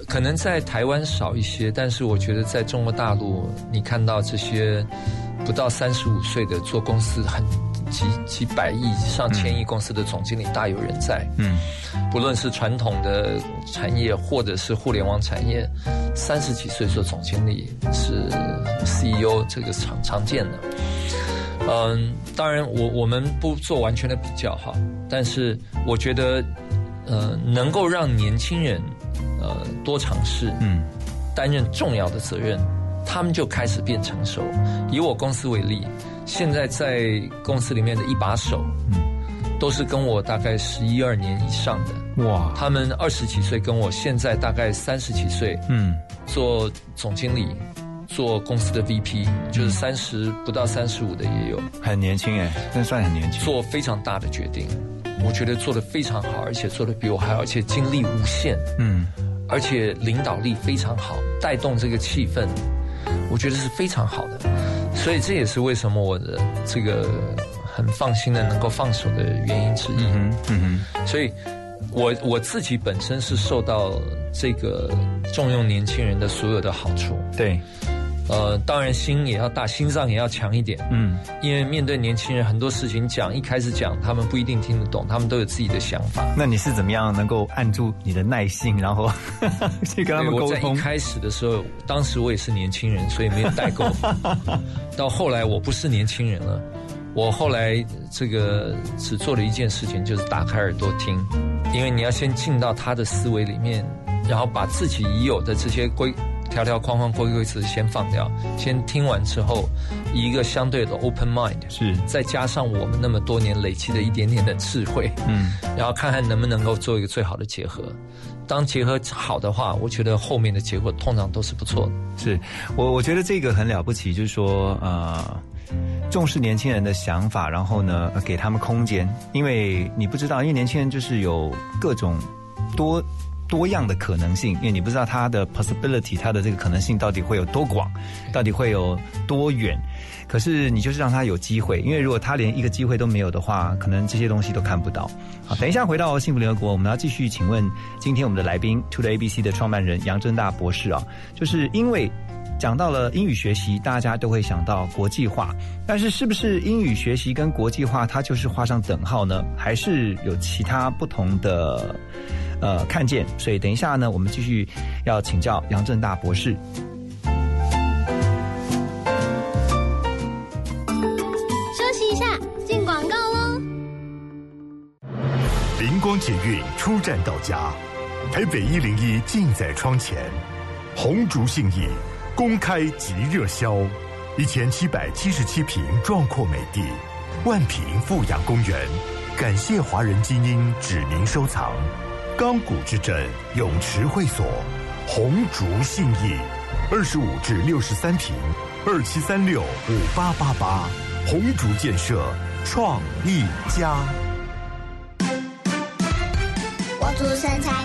可能在台湾少一些，但是我觉得在中国大陆，你看到这些不到三十五岁的做公司很几几百亿、上千亿公司的总经理大有人在。嗯，不论是传统的产业或者是互联网产业，三十几岁做总经理是 CEO，这个常常见的。嗯，当然我我们不做完全的比较哈，但是我觉得，呃，能够让年轻人呃多尝试，嗯，担任重要的责任，他们就开始变成熟。以我公司为例，现在在公司里面的一把手，嗯，都是跟我大概十一二年以上的，哇，他们二十几岁跟我现在大概三十几岁，嗯，做总经理。做公司的 VP，就是三十不到三十五的也有，很年轻哎，那算很年轻，做非常大的决定，我觉得做得非常好，而且做得比我还好，而且精力无限，嗯，而且领导力非常好，带动这个气氛，我觉得是非常好的，所以这也是为什么我的这个很放心的能够放手的原因之一。嗯嗯所以我我自己本身是受到这个重用年轻人的所有的好处。对。呃，当然心也要大，心脏也要强一点。嗯，因为面对年轻人，很多事情讲一开始讲，他们不一定听得懂，他们都有自己的想法。那你是怎么样能够按住你的耐性，然后 去跟他们沟通？我在一开始的时候，当时我也是年轻人，所以没有代沟。到后来我不是年轻人了，我后来这个只做了一件事情，就是打开耳朵听，因为你要先进到他的思维里面，然后把自己已有的这些规。条条框框、规规则先放掉，先听完之后，一个相对的 open mind，是再加上我们那么多年累积的一点点的智慧，嗯，然后看看能不能够做一个最好的结合。当结合好的话，我觉得后面的结果通常都是不错的。是我我觉得这个很了不起，就是说呃。重视年轻人的想法，然后呢，给他们空间，因为你不知道，因为年轻人就是有各种多。多样的可能性，因为你不知道它的 possibility，它的这个可能性到底会有多广，到底会有多远。可是你就是让他有机会，因为如果他连一个机会都没有的话，可能这些东西都看不到。好，等一下回到幸福联合国，我们要继续请问今天我们的来宾 To the ABC 的创办人杨正大博士啊，就是因为讲到了英语学习，大家都会想到国际化，但是是不是英语学习跟国际化它就是画上等号呢？还是有其他不同的？呃，看见，所以等一下呢，我们继续要请教杨正大博士。休息一下，进广告喽。灵光捷运出站到家，台北一零一近在窗前，红竹信义公开即热销，一千七百七十七平壮阔美地，万平富阳公园，感谢华人精英指名收藏。钢骨之镇泳池会所，红竹信义，二十五至六十三平，二七三六五八八八，红竹建设创意家。我祝身材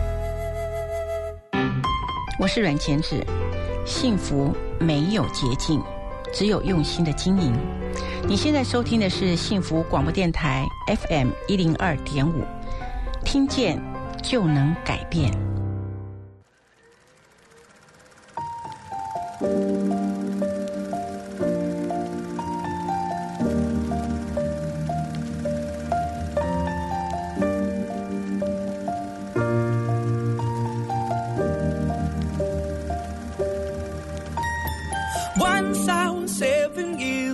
我是阮前子，幸福没有捷径，只有用心的经营。你现在收听的是幸福广播电台 FM 一零二点五，听见就能改变。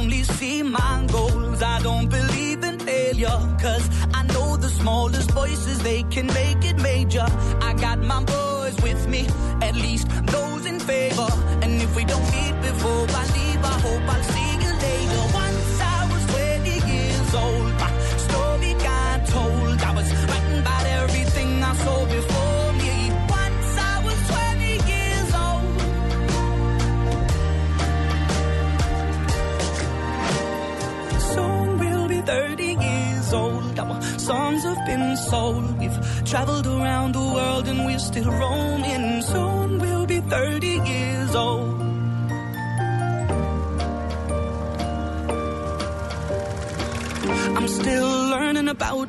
Only see my goals. I don't believe in failure. Cause I know the smallest voices, they can make it major. I got my boys with me, at least those in favor. And if we don't meet before I leave,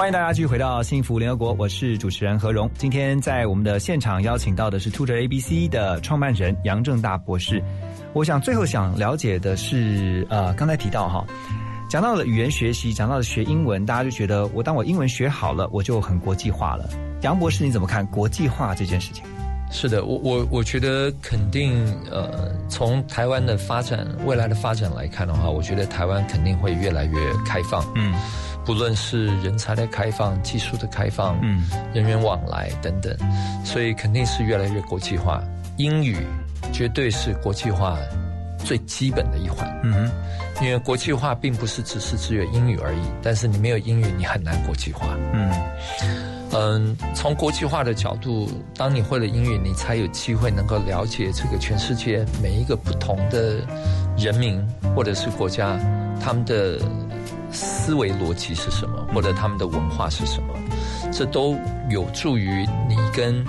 欢迎大家继续回到幸福联合国，我是主持人何荣。今天在我们的现场邀请到的是 Tutor ABC 的创办人杨正大博士。我想最后想了解的是，呃，刚才提到哈，讲到了语言学习，讲到了学英文，大家就觉得我当我英文学好了，我就很国际化了。杨博士，你怎么看国际化这件事情？是的，我我我觉得肯定，呃，从台湾的发展未来的发展来看的话，我觉得台湾肯定会越来越开放。嗯，不论是人才的开放、技术的开放、嗯，人员往来等等，所以肯定是越来越国际化。英语绝对是国际化最基本的一环。嗯哼。因为国际化并不是只是只有英语而已，但是你没有英语，你很难国际化。嗯嗯，从国际化的角度，当你会了英语，你才有机会能够了解这个全世界每一个不同的人民或者是国家，他们的思维逻辑是什么，或者他们的文化是什么，这都有助于你跟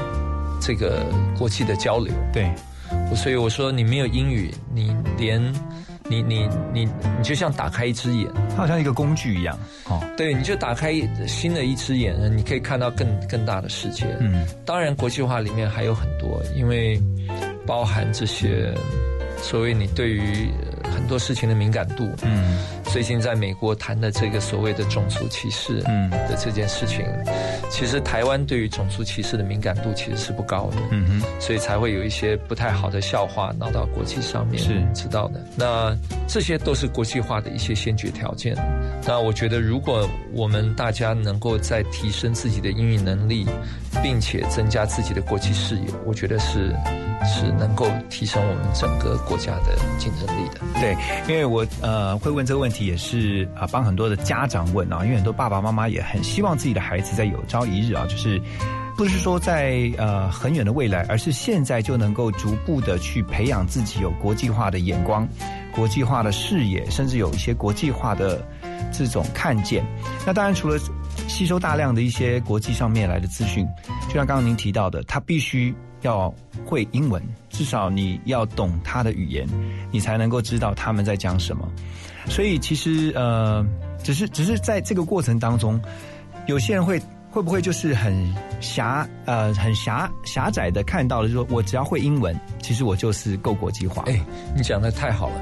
这个国际的交流。对，所以我说你没有英语，你连。你你你你就像打开一只眼，它好像一个工具一样，哦，对，你就打开新的一只眼，你可以看到更更大的世界。嗯，当然国际化里面还有很多，因为包含这些所谓你对于很多事情的敏感度。嗯，最近在美国谈的这个所谓的种族歧视，嗯的这件事情，其实台湾对于种族歧视的敏感度其实是不高的。嗯哼，所以才会有一些不太好的笑话闹到国际上面，是知道的。那这些都是国际化的一些先决条件。那我觉得，如果我们大家能够在提升自己的英语能力，并且增加自己的国际视野，我觉得是是能够提升我们整个国家的竞争力的。对，因为我呃会问这个问题，也是啊帮很多的家长问啊，因为很多爸爸妈妈也很希望自己的孩子在有朝一日啊，就是。不是说在呃很远的未来，而是现在就能够逐步的去培养自己有国际化的眼光、国际化的视野，甚至有一些国际化的这种看见。那当然，除了吸收大量的一些国际上面来的资讯，就像刚刚您提到的，他必须要会英文，至少你要懂他的语言，你才能够知道他们在讲什么。所以其实呃，只是只是在这个过程当中，有些人会。会不会就是很狭呃很狭狭窄的看到了，就说我只要会英文，其实我就是够国际化。哎，你讲的太好了。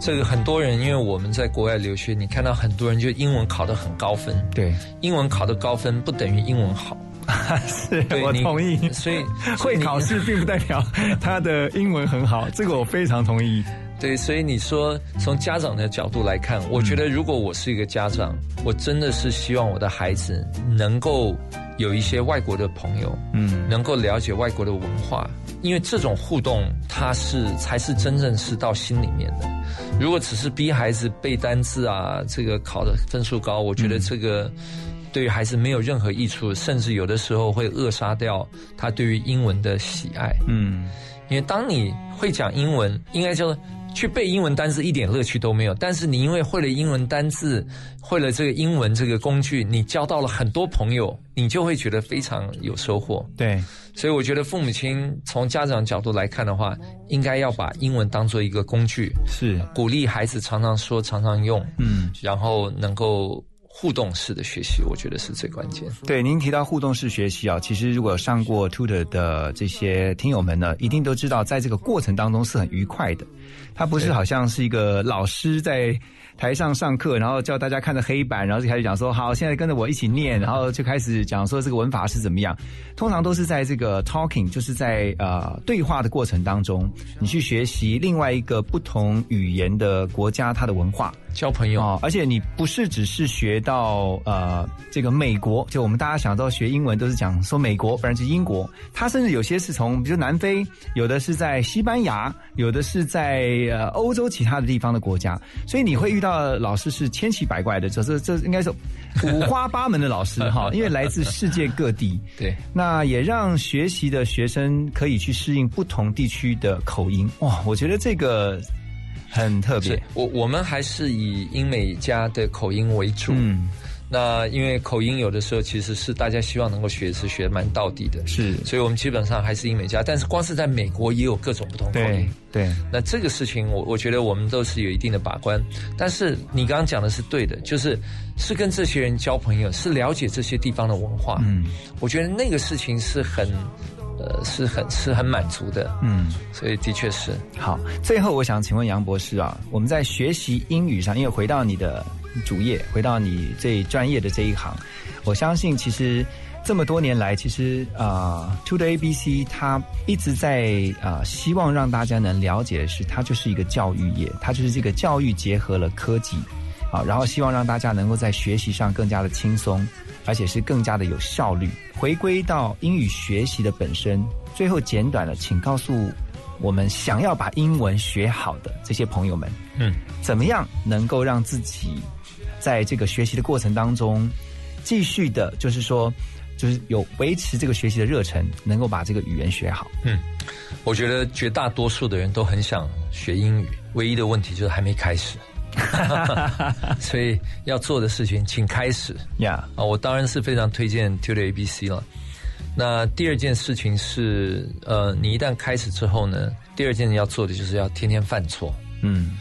这个很多人，因为我们在国外留学，你看到很多人就英文考得很高分。对，英文考得高分不等于英文好。是我同意。所以 会考试并不代表他的英文很好，这个我非常同意。对，所以你说从家长的角度来看，我觉得如果我是一个家长，我真的是希望我的孩子能够有一些外国的朋友，嗯，能够了解外国的文化，因为这种互动，它是才是真正是到心里面的。如果只是逼孩子背单字啊，这个考的分数高，我觉得这个对于孩子没有任何益处，甚至有的时候会扼杀掉他对于英文的喜爱。嗯，因为当你会讲英文，应该就。去背英文单词一点乐趣都没有，但是你因为会了英文单字，会了这个英文这个工具，你交到了很多朋友，你就会觉得非常有收获。对，所以我觉得父母亲从家长角度来看的话，应该要把英文当做一个工具，是鼓励孩子常常说、常常用，嗯，然后能够。互动式的学习，我觉得是最关键。对，您提到互动式学习啊，其实如果上过 Tutor 的这些听友们呢，一定都知道，在这个过程当中是很愉快的。它不是好像是一个老师在台上上课，然后叫大家看着黑板，然后就开始讲说：“好，现在跟着我一起念。”然后就开始讲说这个文法是怎么样。通常都是在这个 talking，就是在呃对话的过程当中，你去学习另外一个不同语言的国家它的文化。交朋友啊，而且你不是只是学到呃这个美国，就我们大家想到学英文都是讲说美国，不然就英国。他甚至有些是从比如南非，有的是在西班牙，有的是在呃欧洲其他的地方的国家。所以你会遇到老师是千奇百怪的，这这这应该是五花八门的老师哈，因为来自世界各地。对，那也让学习的学生可以去适应不同地区的口音。哇，我觉得这个。很特别，我我们还是以英美加的口音为主。嗯，那因为口音有的时候其实是大家希望能够学是学蛮到底的，是，所以我们基本上还是英美加。但是光是在美国也有各种不同口音，对。那这个事情，我我觉得我们都是有一定的把关。但是你刚刚讲的是对的，就是是跟这些人交朋友，是了解这些地方的文化。嗯，我觉得那个事情是很。呃，是很是很满足的，嗯，所以的确是。好。最后，我想请问杨博士啊，我们在学习英语上，因为回到你的主业，回到你最专业的这一行，我相信其实这么多年来，其实啊，To the ABC 它一直在啊，希望让大家能了解的是，它就是一个教育业，它就是这个教育结合了科技，啊，然后希望让大家能够在学习上更加的轻松，而且是更加的有效率。回归到英语学习的本身，最后简短的，请告诉我们想要把英文学好的这些朋友们，嗯，怎么样能够让自己在这个学习的过程当中，继续的，就是说，就是有维持这个学习的热忱，能够把这个语言学好。嗯，我觉得绝大多数的人都很想学英语，唯一的问题就是还没开始。所以要做的事情，请开始呀！啊，我当然是非常推荐 Tutor ABC 了。那第二件事情是，呃，你一旦开始之后呢，第二件你要做的就是要天天犯错。嗯，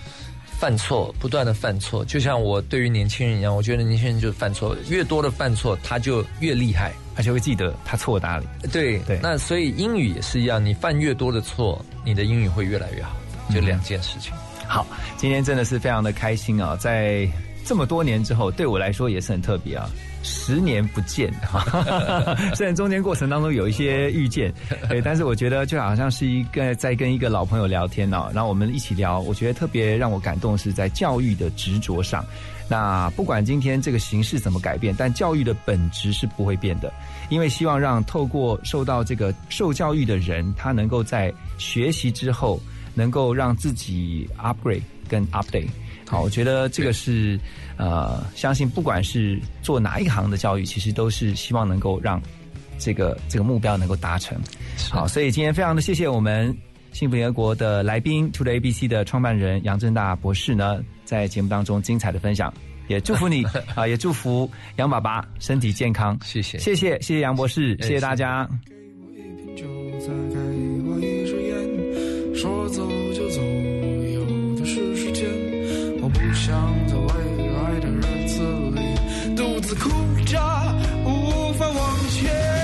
犯错，不断的犯错，就像我对于年轻人一样，我觉得年轻人就是犯错，越多的犯错，他就越厉害，而且会记得他错哪里。对对，那所以英语也是一样，你犯越多的错，你的英语会越来越好，就两件事情。好，今天真的是非常的开心啊！在这么多年之后，对我来说也是很特别啊。十年不见哈，虽然中间过程当中有一些遇见，对，但是我觉得就好像是一个在跟一个老朋友聊天哦，然后我们一起聊，我觉得特别让我感动是在教育的执着上。那不管今天这个形式怎么改变，但教育的本质是不会变的，因为希望让透过受到这个受教育的人，他能够在学习之后。能够让自己 upgrade 跟 update，好，我觉得这个是呃，相信不管是做哪一行的教育，其实都是希望能够让这个这个目标能够达成。好，所以今天非常的谢谢我们幸福联合国的来宾，To the ABC 的创办人杨正大博士呢，在节目当中精彩的分享，也祝福你 啊，也祝福杨爸爸身体健康。谢谢，谢谢，谢谢杨博士，谢谢大家。说走就走，有的是时间。我不想在未来的日子里独自哭着，无法往前。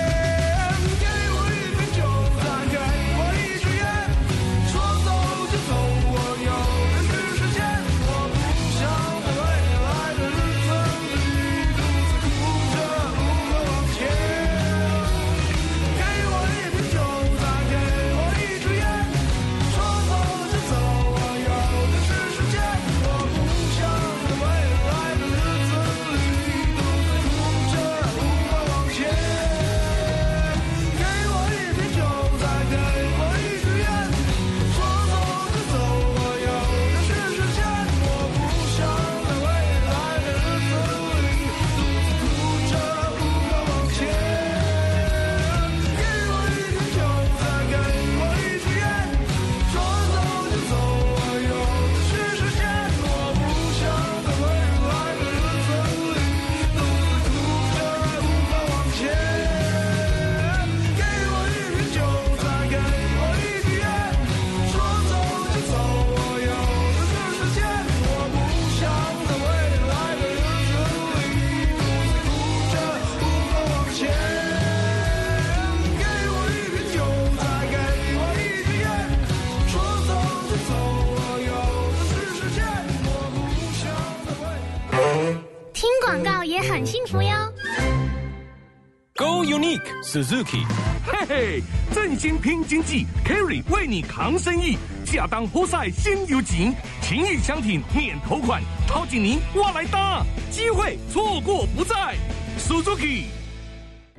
Nick Suzuki，嘿嘿，振兴拼经济，Kerry 为你扛生意，亚当活塞先有情，情谊相挺免头款，掏紧您我来搭，机会错过不再，Suzuki。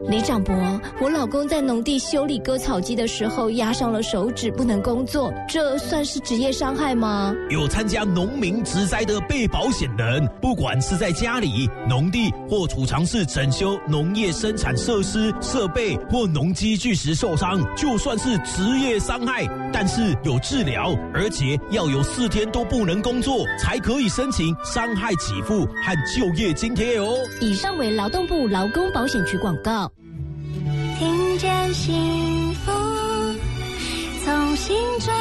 李长伯，我老公在农地修理割草机的时候压伤了手指，不能工作，这算是职业伤害吗？有参加农民植灾的被保险人，不管是在家里、农地或储藏室整修农业生产设施、设备或农机具时受伤，就算是职业伤害，但是有治疗，而且要有四天都不能工作，才可以申请伤害给付和就业津贴哦。以上为劳动部劳工保险局广告。听见幸福，从心转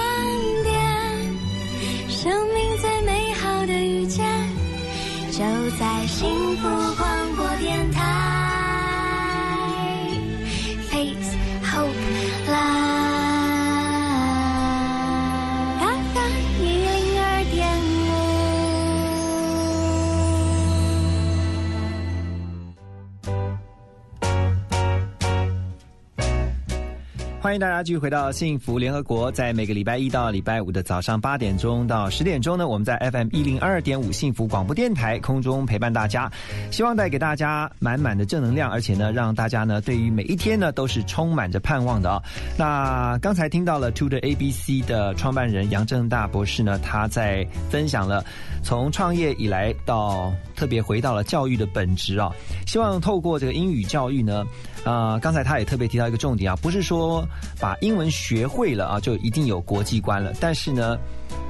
欢迎大家继续回到幸福联合国，在每个礼拜一到礼拜五的早上八点钟到十点钟呢，我们在 FM 一零二点五幸福广播电台空中陪伴大家，希望带给大家满满的正能量，而且呢，让大家呢对于每一天呢都是充满着盼望的啊、那刚才听到了 To the ABC 的创办人杨正大博士呢，他在分享了从创业以来到特别回到了教育的本质啊，希望透过这个英语教育呢。啊，刚才他也特别提到一个重点啊，不是说把英文学会了啊就一定有国际观了，但是呢，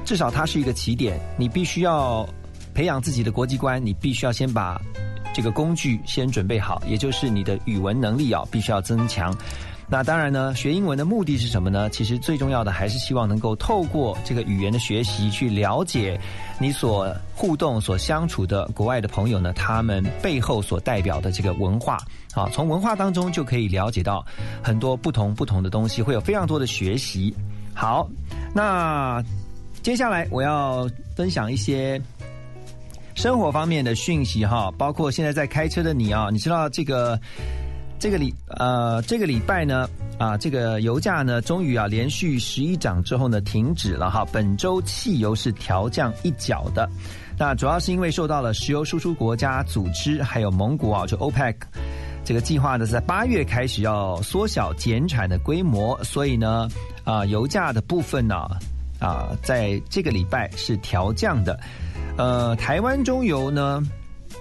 至少它是一个起点，你必须要培养自己的国际观，你必须要先把这个工具先准备好，也就是你的语文能力啊必须要增强。那当然呢，学英文的目的是什么呢？其实最重要的还是希望能够透过这个语言的学习，去了解你所互动、所相处的国外的朋友呢，他们背后所代表的这个文化。啊，从文化当中就可以了解到很多不同不同的东西，会有非常多的学习。好，那接下来我要分享一些生活方面的讯息哈，包括现在在开车的你啊，你知道这个这个礼呃这个礼拜呢啊这个油价呢终于啊连续十一涨之后呢停止了哈，本周汽油是调降一角的。那主要是因为受到了石油输出国家组织还有盟国啊，就 OPEC 这个计划呢，在八月开始要缩小减产的规模，所以呢，啊、油价的部分呢，啊、在这个礼拜是调降的。呃，台湾中油呢，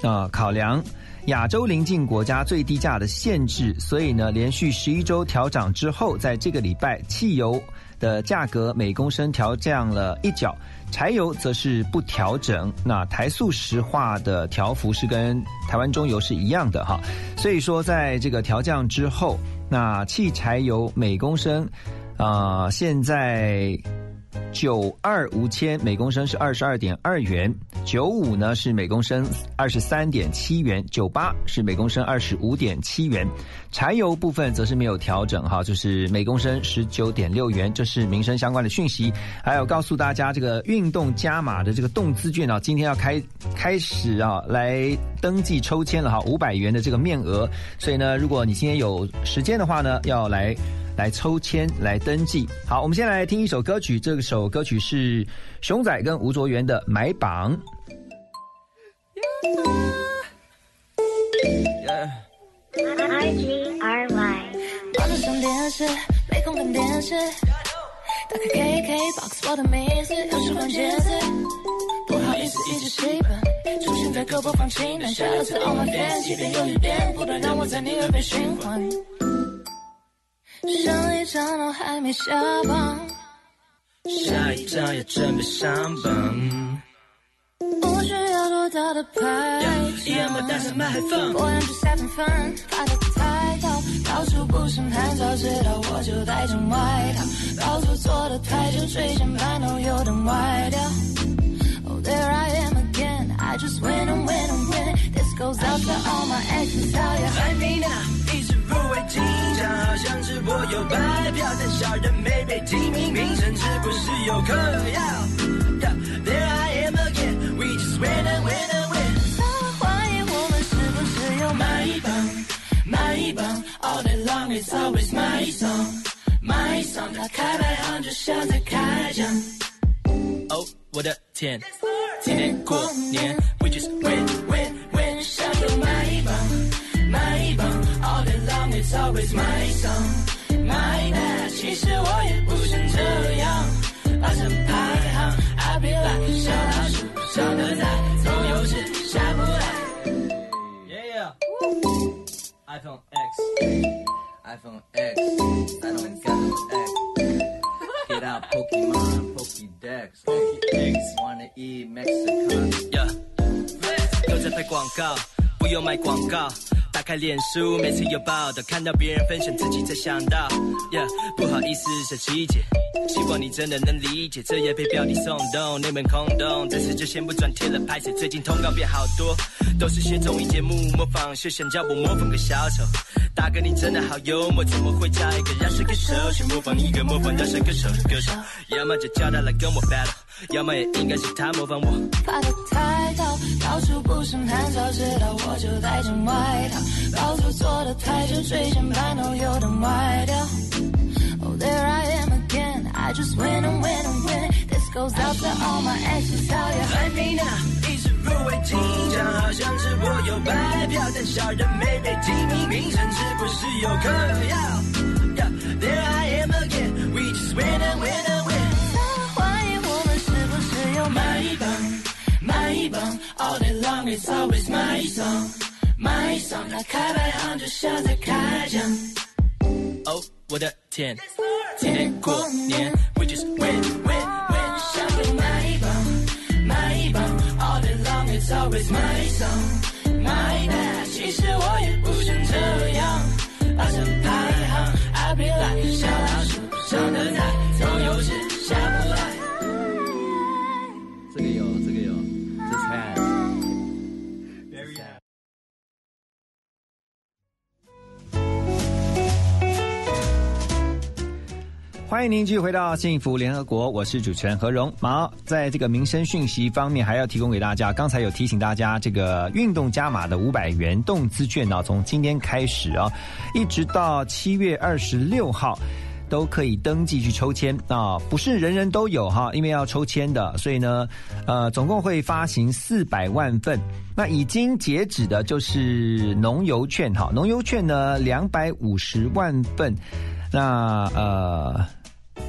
啊、考量亚洲邻近国家最低价的限制，所以呢，连续十一周调涨之后，在这个礼拜，汽油的价格每公升调降了一角。柴油则是不调整，那台塑石化的调幅是跟台湾中油是一样的哈，所以说在这个调降之后，那汽柴油每公升，啊、现在九二无铅每公升是二十二点二元，九五呢是每公升二十三点七元，九八是每公升二十五点七元，柴油部分则是没有调整哈，就是每公升十九点六元，这是民生相关的讯息。还有告诉大家，这个运动加码的这个动资券啊，今天要开开始啊来登记抽签了哈，五百元的这个面额，所以呢，如果你今天有时间的话呢，要来。来抽签来登记。好，我们先来听一首歌曲，这首歌曲是熊仔跟吴卓源的《买榜》。R G R Y。忙着上电视，没空看电视。打开 KKBOX，我的名字又是关键字。不好意思，一直兴奋，出现在各播放清单。下了次 On My Fan，即便有一遍，不断让我在你耳边循环。上一张都还没下榜，下一张也准备上榜。不需要多大的排一样我带上麦克风我养只三分饭，爬得太高，到处不胜寒。早知道我就带件外套，高处坐得太久，椎间盘都有点歪掉。Oh, there I am again. I just win and win and win. This goes out to all my exes. How you 还没呢，一直入围金奖，好像直播有白票，但小人没被提名，名声是不是有嗑药？Yeah, There I am again, we just win and win and win。怀疑我们是不是有买一榜，买一榜，All day long it's always my song, my song。打开排行就像在开奖。哦，我的天，今年过年，we just win win，it's always my song, my bad。其实我也不想这样，爬上排行，I be like 小老鼠小的菜，总有时下不来。Yeah, iPhone X, iPhone X, I don't got no X. Get out Pokemon, Pokédex, Pokédex. Wanna eat Mexican? Yeah. 都在拍广告，不用卖广告。打开脸书，每次有报道，看到别人分享，自己才想到。Yeah，不好意思，小琪姐，希望你真的能理解。这也被标题耸动，内门空洞，这次就先不转贴了，拍摄最近通告变好多，都是些综艺节目模仿，秀想叫我模仿个小丑。大哥，你真的好幽默，怎么会叫一个饶舌歌手去模仿一个模仿饶舌歌手歌手？要么就叫他来跟我 battle，要么也应该是他模仿我。爬得太早，到处不胜寒。早知道我就带件外套，到处坐的太久，椎间盘都有点歪掉。Oh, there I am again. I just win and win and win. This goes out to all my exes. How you 还没呢，一直入围紧张，好像是我有白票，但小人没被提名，名声是不是有嗑药？Yeah, There I am again, we just win and win and win。怀疑我们是不是有买一帮，买一帮，All day long it's always my song, my song。那开排行就像在开奖。哦，我的天，今天过年，we just win win win。想要买一棒，买一棒，All day long it's always my song, my bad。其实我也不想这样，爬上排行，I be like 小老鼠上的菜，总有时下不来。欢迎您继续回到幸福联合国，我是主持人何荣。好，在这个民生讯息方面，还要提供给大家。刚才有提醒大家，这个运动加码的五百元动资券呢，从今天开始啊，一直到七月二十六号。都可以登记去抽签啊，不是人人都有哈，因为要抽签的，所以呢，呃，总共会发行四百万份。那已经截止的就是农油券哈，农油券呢两百五十万份，那呃。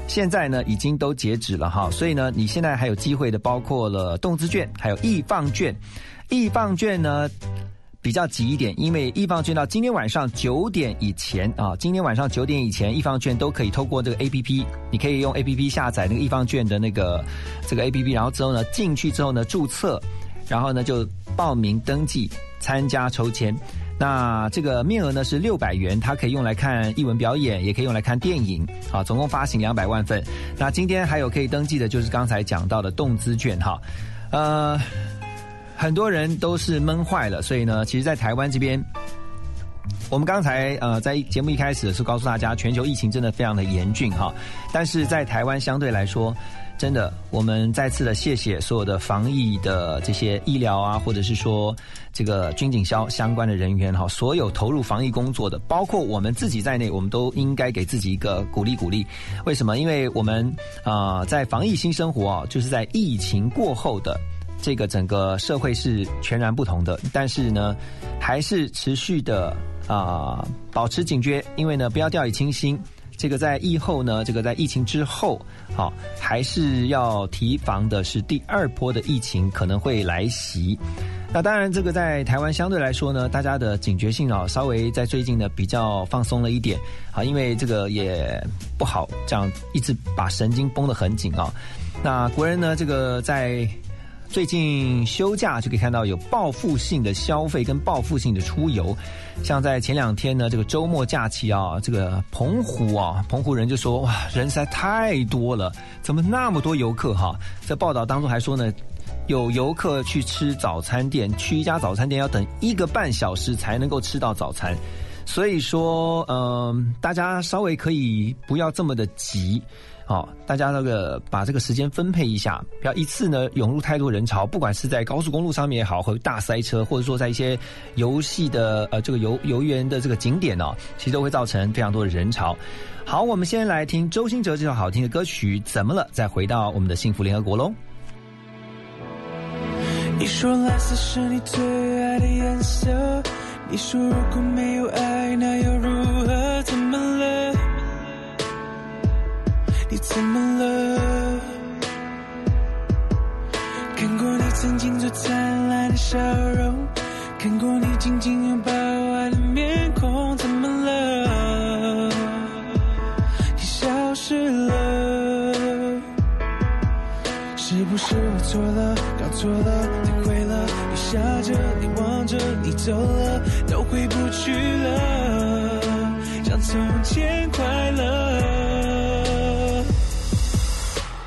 现在呢，已经都截止了哈，所以呢，你现在还有机会的，包括了动资券，还有易放券。易放券呢比较急一点，因为易放券到今天晚上九点以前啊，今天晚上九点以前，易放券都可以透过这个 A P P，你可以用 A P P 下载那个易放券的那个这个 A P P，然后之后呢进去之后呢注册，然后呢就报名登记参加抽签。那这个面额呢是六百元，它可以用来看艺文表演，也可以用来看电影，啊，总共发行两百万份。那今天还有可以登记的，就是刚才讲到的动资券哈，呃，很多人都是闷坏了，所以呢，其实，在台湾这边，我们刚才呃在节目一开始是告诉大家，全球疫情真的非常的严峻哈，但是在台湾相对来说。真的，我们再次的谢谢所有的防疫的这些医疗啊，或者是说这个军警消相关的人员哈，所有投入防疫工作的，包括我们自己在内，我们都应该给自己一个鼓励鼓励。为什么？因为我们啊、在防疫新生活啊，就是在疫情过后的这个整个社会是全然不同的，但是呢，还是持续的啊、保持警觉，因为呢，不要掉以轻心。这个在疫后呢，这个在疫情之后，好、还是要提防的是第二波的疫情可能会来袭。那当然，这个在台湾相对来说呢，大家的警觉性啊，稍微在最近呢比较放松了一点啊，因为这个也不好这样一直把神经绷得很紧啊。那国人呢，这个在最近休假就可以看到有报复性的消费跟报复性的出游，像在前两天呢，这个周末假期啊，这个澎湖啊，澎湖人就说哇，人实在太多了，怎么那么多游客哈？在报道当中还说呢，有游客去吃早餐店，去一家早餐店要等一个半小时才能够吃到早餐。所以说，嗯、大家稍微可以不要这么的急，哦，大家那个把这个时间分配一下，不要一次呢涌入太多人潮，不管是在高速公路上面也好，或大塞车，或者说在一些游戏的呃这个游游园的这个景点哦，其实都会造成非常多的人潮。好，我们先来听周兴哲这首好听的歌曲《怎么了》，再回到我们的幸福联合国喽。你说蓝色是你最爱的颜色，你说如果没有爱，那又如何？怎么了？你怎么了？看过你曾经最灿烂的笑容，看过你紧紧拥抱爱的面是不是我错了，搞错了，太亏了？你笑着，你望着，你走了，都回不去了，像从前快乐。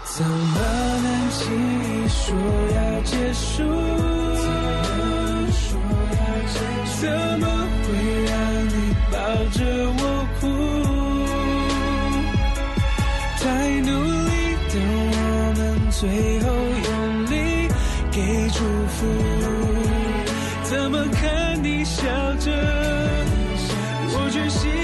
怎么能轻易说要结束？怎么会让你抱着我哭？太努力的我们，最着，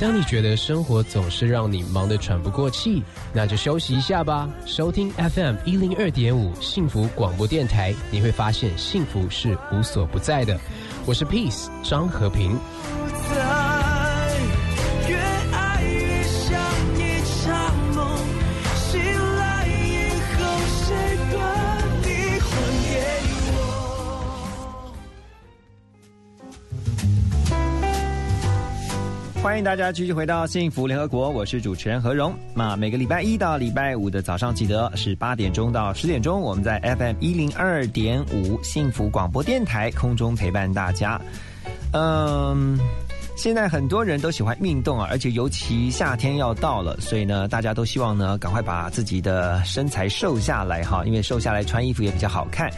当你觉得生活总是让你忙得喘不过气，那就休息一下吧。收听 FM 一零二点五幸福广播电台，你会发现幸福是无所不在的。我是 Peace 张和平。欢迎大家继续回到幸福联合国，我是主持人何荣。那每个礼拜一到礼拜五的早上，记得是八点钟到十点钟，我们在 FM 一零二点五幸福广播电台空中陪伴大家。嗯，现在很多人都喜欢运动啊，而且尤其夏天要到了，所以呢，大家都希望呢赶快把自己的身材瘦下来哈，因为瘦下来穿衣服也比较好看。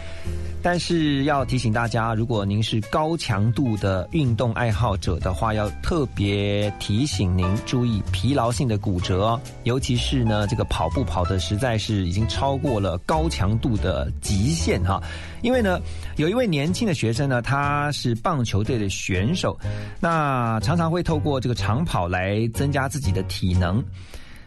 但是要提醒大家，如果您是高强度的运动爱好者的话，要特别提醒您注意疲劳性的骨折，尤其是呢这个跑步跑的实在是已经超过了高强度的极限哈。因为呢，有一位年轻的学生呢，他是棒球队的选手，那常常会透过这个长跑来增加自己的体能。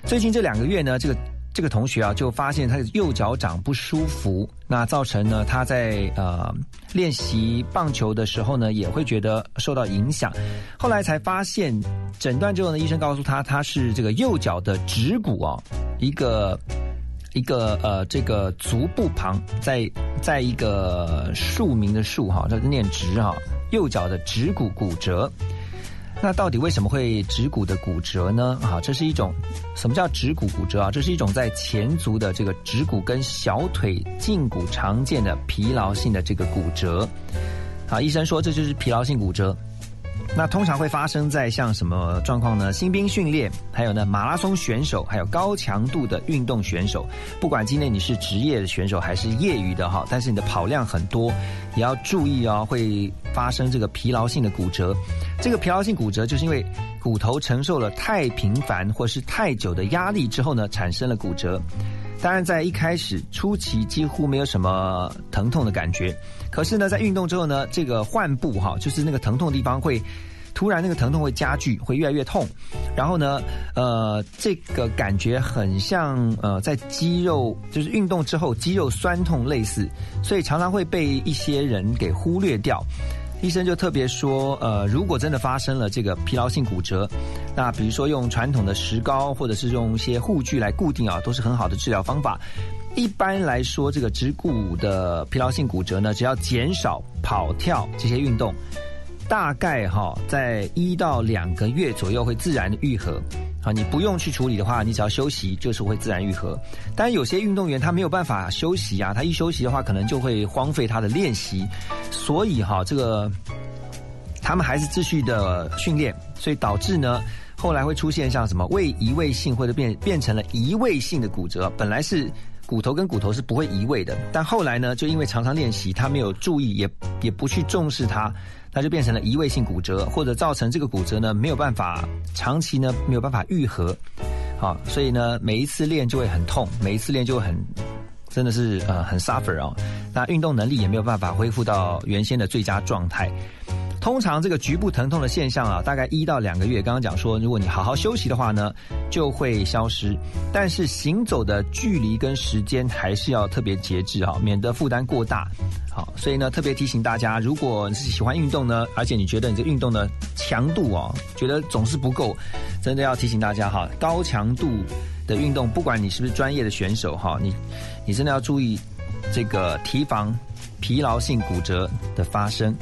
最近这两个月呢，这个这个同学啊，就发现他的右脚掌不舒服，那造成呢他在呃练习棒球的时候呢，也会觉得受到影响。后来才发现，诊断之后呢，医生告诉他他是这个右脚的指骨啊，一个一个呃这个足部旁，在在一个树名的树哈，这个念直哈。右脚的指骨骨折。那到底为什么会指骨的骨折呢？啊，这是一种什么叫指骨骨折啊？这是一种在前足的这个指骨跟小腿胫骨常见的疲劳性的这个骨折。啊，医生说这就是疲劳性骨折。那通常会发生在像什么状况呢？新兵训练，还有呢马拉松选手，还有高强度的运动选手。不管今天你是职业的选手还是业余的哈，但是你的跑量很多，也要注意哦，会发生这个疲劳性的骨折。这个疲劳性骨折就是因为骨头承受了太频繁或是太久的压力之后呢，产生了骨折。当然，在一开始初期几乎没有什么疼痛的感觉，可是呢，在运动之后呢，这个患部哈，就是那个疼痛的地方会突然那个疼痛会加剧，会越来越痛。然后呢，呃，这个感觉很像呃，在肌肉就是运动之后肌肉酸痛类似，所以常常会被一些人给忽略掉。医生就特别说，呃，如果真的发生了这个疲劳性骨折，那比如说用传统的石膏或者是用一些护具来固定啊，都是很好的治疗方法。一般来说，这个指骨的疲劳性骨折呢，只要减少跑跳这些运动，大概哈在一到两个月左右会自然的愈合。啊，你不用去处理的话，你只要休息就是会自然愈合。但有些运动员他没有办法休息啊，他一休息的话，可能就会荒废他的练习。所以哈，这个他们还是继续的训练，所以导致呢，后来会出现像什么未移位性或者变变成了移位性的骨折。本来是骨头跟骨头是不会移位的，但后来呢，就因为常常练习，他没有注意，也也不去重视它。那就变成了移位性骨折，或者造成这个骨折呢没有办法长期呢没有办法愈合，好，所以呢每一次练就会很痛，每一次练就会很真的是呃很 suffer 哦，那运动能力也没有办法恢复到原先的最佳状态。通常这个局部疼痛的现象啊，大概一到两个月。刚刚讲说，如果你好好休息的话呢，就会消失。但是行走的距离跟时间还是要特别节制啊，免得负担过大。好，所以呢，特别提醒大家，如果你是喜欢运动呢，而且你觉得你这运动的强度哦，觉得总是不够，真的要提醒大家哈，高强度的运动，不管你是不是专业的选手哈，你你真的要注意这个提防疲劳性骨折的发生。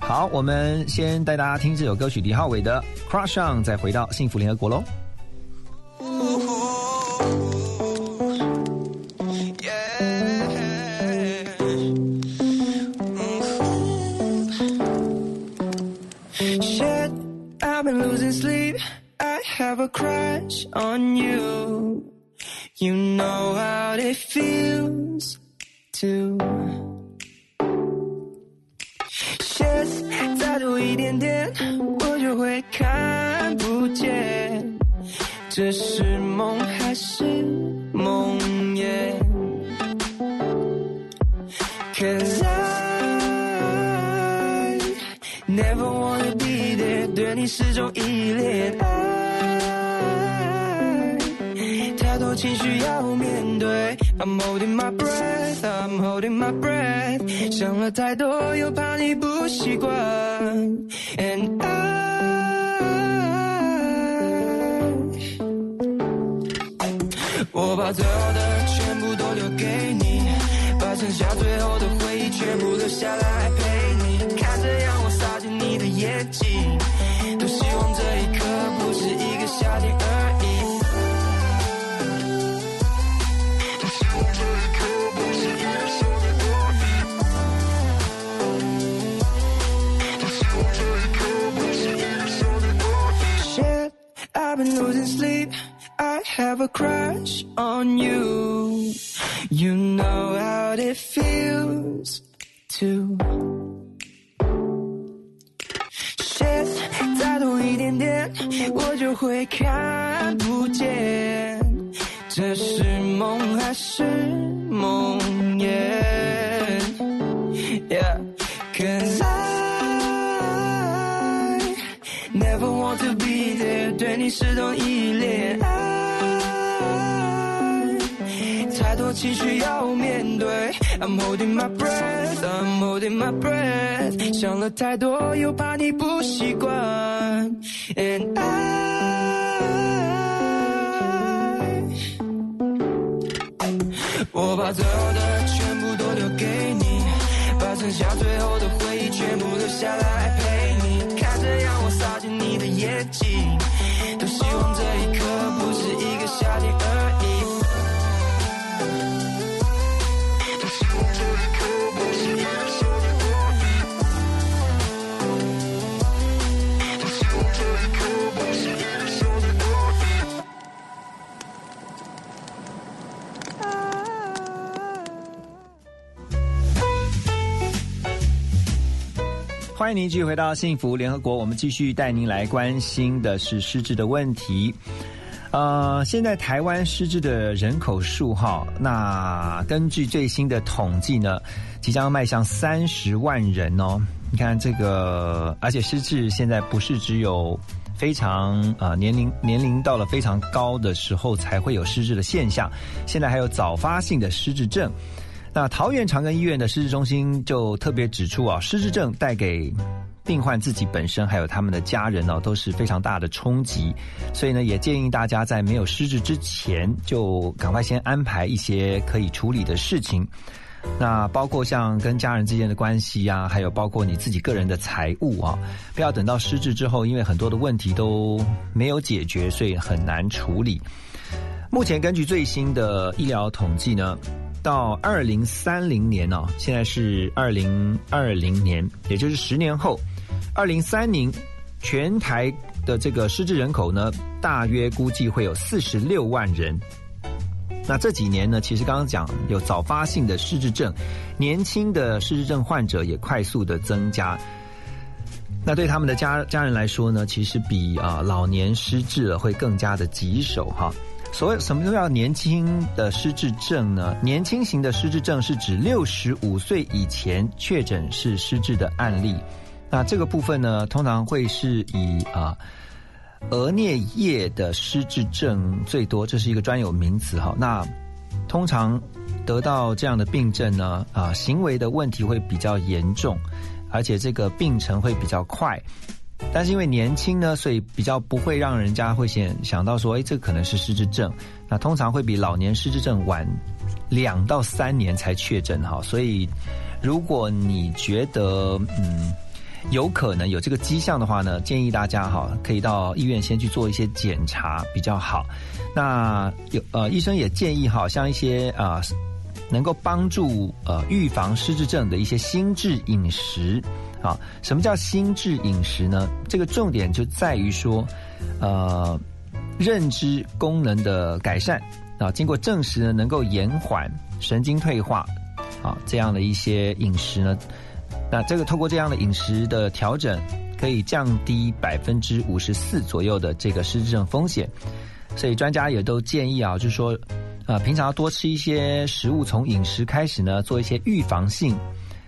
好，我们先带大家听这首歌曲，李浩伟的《Crush On》，再回到幸福联合国喽。Shit, I've been losing sleep. I have a crush on you. You know how it feels to. 一点点，我就会看不见，这是梦还是梦魇？Cause I never wanna be there，对你始终依恋。爱太多情绪要面对，I'm holding my breath，I'm holding my breath，想了太多又怕你不习惯，and I，我把最好的全部都留给你，把剩下最后的回忆全部留下来陪你，看着阳光洒进你的眼睛，I've been losing sleep. I have a crush on you. You know how it feels to. Shit，再多一点点，我就会看不见，这是梦还是梦魇？Yeah，cause 对你始终依恋。爱太多情绪要面对，I'm holding my breath，I'm holding my breath，想了太多又怕你不习惯，and I，我把最好的全部都留给你，把剩下最后的回忆全部留下来陪你，看着阳光洒进你的眼睛，欢迎您继续回到幸福联合国我们继续带您来关心的是失智的问题。呃，现在台湾失智的人口数哈，那根据最新的统计呢，即将迈向三十万人哦。你看这个，而且失智现在不是只有非常呃年龄年龄到了非常高的时候才会有失智的现象，现在还有早发性的失智症。那桃园长庚医院的失智中心就特别指出啊，失智症带给病患自己本身还有他们的家人呢、都是非常大的冲击，所以呢，也建议大家在没有失智之前，就赶快先安排一些可以处理的事情。那包括像跟家人之间的关系呀、还有包括你自己个人的财务啊，不要等到失智之后，因为很多的问题都没有解决，所以很难处理。目前根据最新的医疗统计呢，到二零三零年哦，现在是二零二零年，也就是十年后，二零三零全台的这个失智人口呢，大约估计会有四十六万人。那这几年呢，其实刚刚讲有早发性的失智症，年轻的失智症患者也快速的增加。那对他们的家家人来说呢，其实比啊、老年失智了会更加的棘手哈。所谓什么叫年轻的失智症呢？年轻型的失智症是指六十五岁以前确诊是失智的案例。那这个部分呢，通常会是以啊、额颞叶的失智症最多，这是一个专有名词哈。那通常得到这样的病症呢，啊、行为的问题会比较严重，而且这个病程会比较快。但是因为年轻呢，所以比较不会让人家会想想到说，哎，这可能是失智症。那通常会比老年失智症晚两到三年才确诊哈。所以如果你觉得嗯有可能有这个迹象的话呢，建议大家哈可以到医院先去做一些检查比较好。那有呃医生也建议哈，像一些啊、能够帮助呃预防失智症的一些心智饮食啊。什么叫心智饮食呢？这个重点就在于说，呃，认知功能的改善啊，经过证实呢，能够延缓神经退化啊这样的一些饮食呢，那这个透过这样的饮食的调整，可以降低百分之五十四左右的这个失智症风险。所以专家也都建议啊，就是说，呃，平常要多吃一些食物，从饮食开始呢，做一些预防性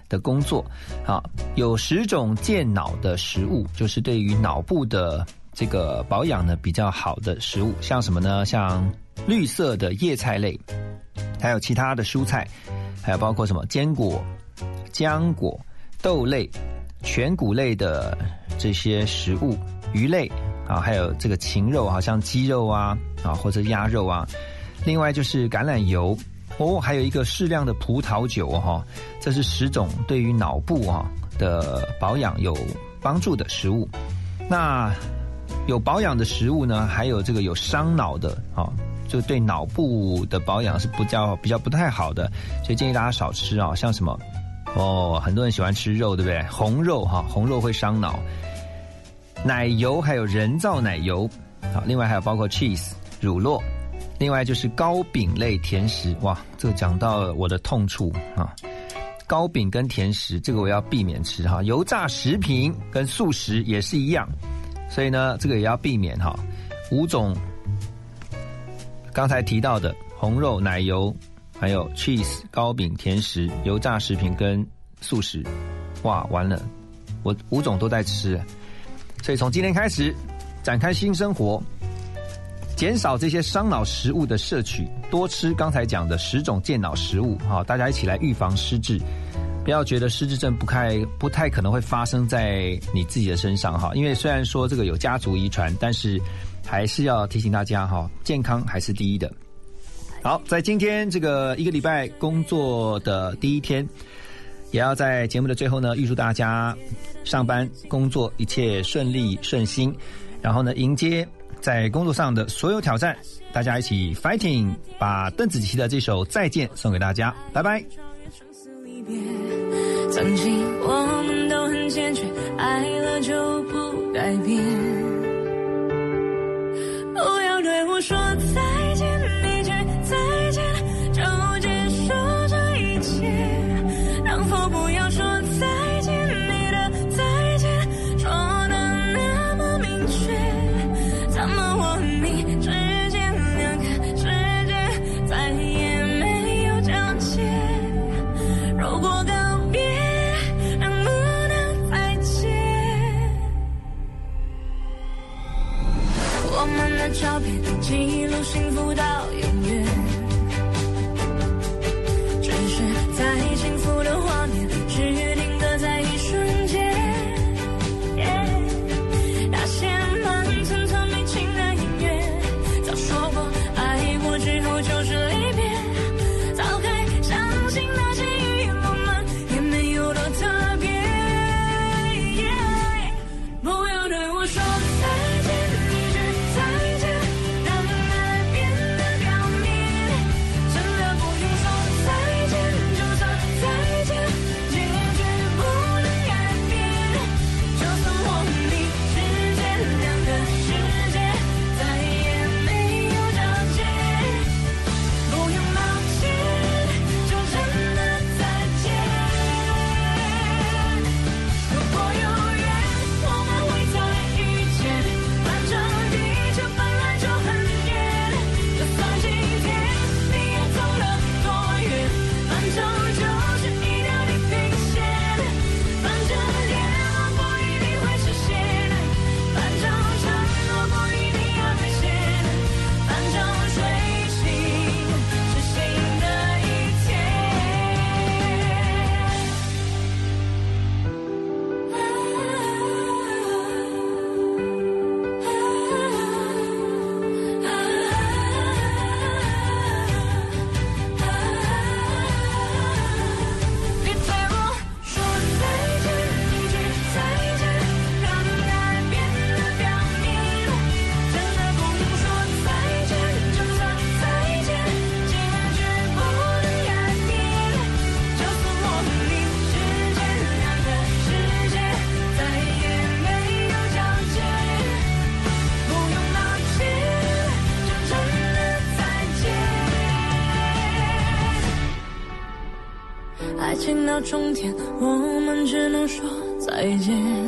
的工作。啊，有十种健脑的食物，就是对于脑部的这个保养呢比较好的食物，像什么呢？像绿色的叶菜类，还有其他的蔬菜，还有包括什么坚果、浆果、豆类、全谷类的这些食物，鱼类啊，还有这个禽肉，好像鸡肉啊啊或者鸭肉啊。另外就是橄榄油哦，还有一个适量的葡萄酒哈、这是十种对于脑部啊的保养有帮助的食物。那有保养的食物呢，还有这个有伤脑的啊，就对脑部的保养是比较比较不太好的，所以建议大家少吃啊，像什么哦，很多人喜欢吃肉，对不对？红肉哈，红肉会伤脑。奶油还有人造奶油，好，另外还有包括 cheese 乳酪，另外就是糕饼类甜食，哇，这个讲到我的痛处啊。糕饼跟甜食，这个我要避免吃哈。油炸食品跟素食也是一样，所以呢，这个也要避免哈。五种刚才提到的红肉、奶油，还有 cheese 糕饼、甜食、油炸食品跟素食，哇，完了，我五种都在吃，所以从今天开始展开新生活。减少这些伤脑食物的摄取，多吃刚才讲的十种健脑食物，哈，大家一起来预防失智。不要觉得失智症不太不太可能会发生在你自己的身上哈，因为虽然说这个有家族遗传，但是还是要提醒大家哈，健康还是第一的。好在今天这个一个礼拜工作的第一天也要在节目的最后呢预祝大家上班工作一切顺利顺心然后呢迎接在工作上的所有挑战大家一起 fighting 把邓紫棋的这首再见送给大家。拜拜曾经我们都很坚决爱了就不改变。不要对我说再照片记录幸福到再见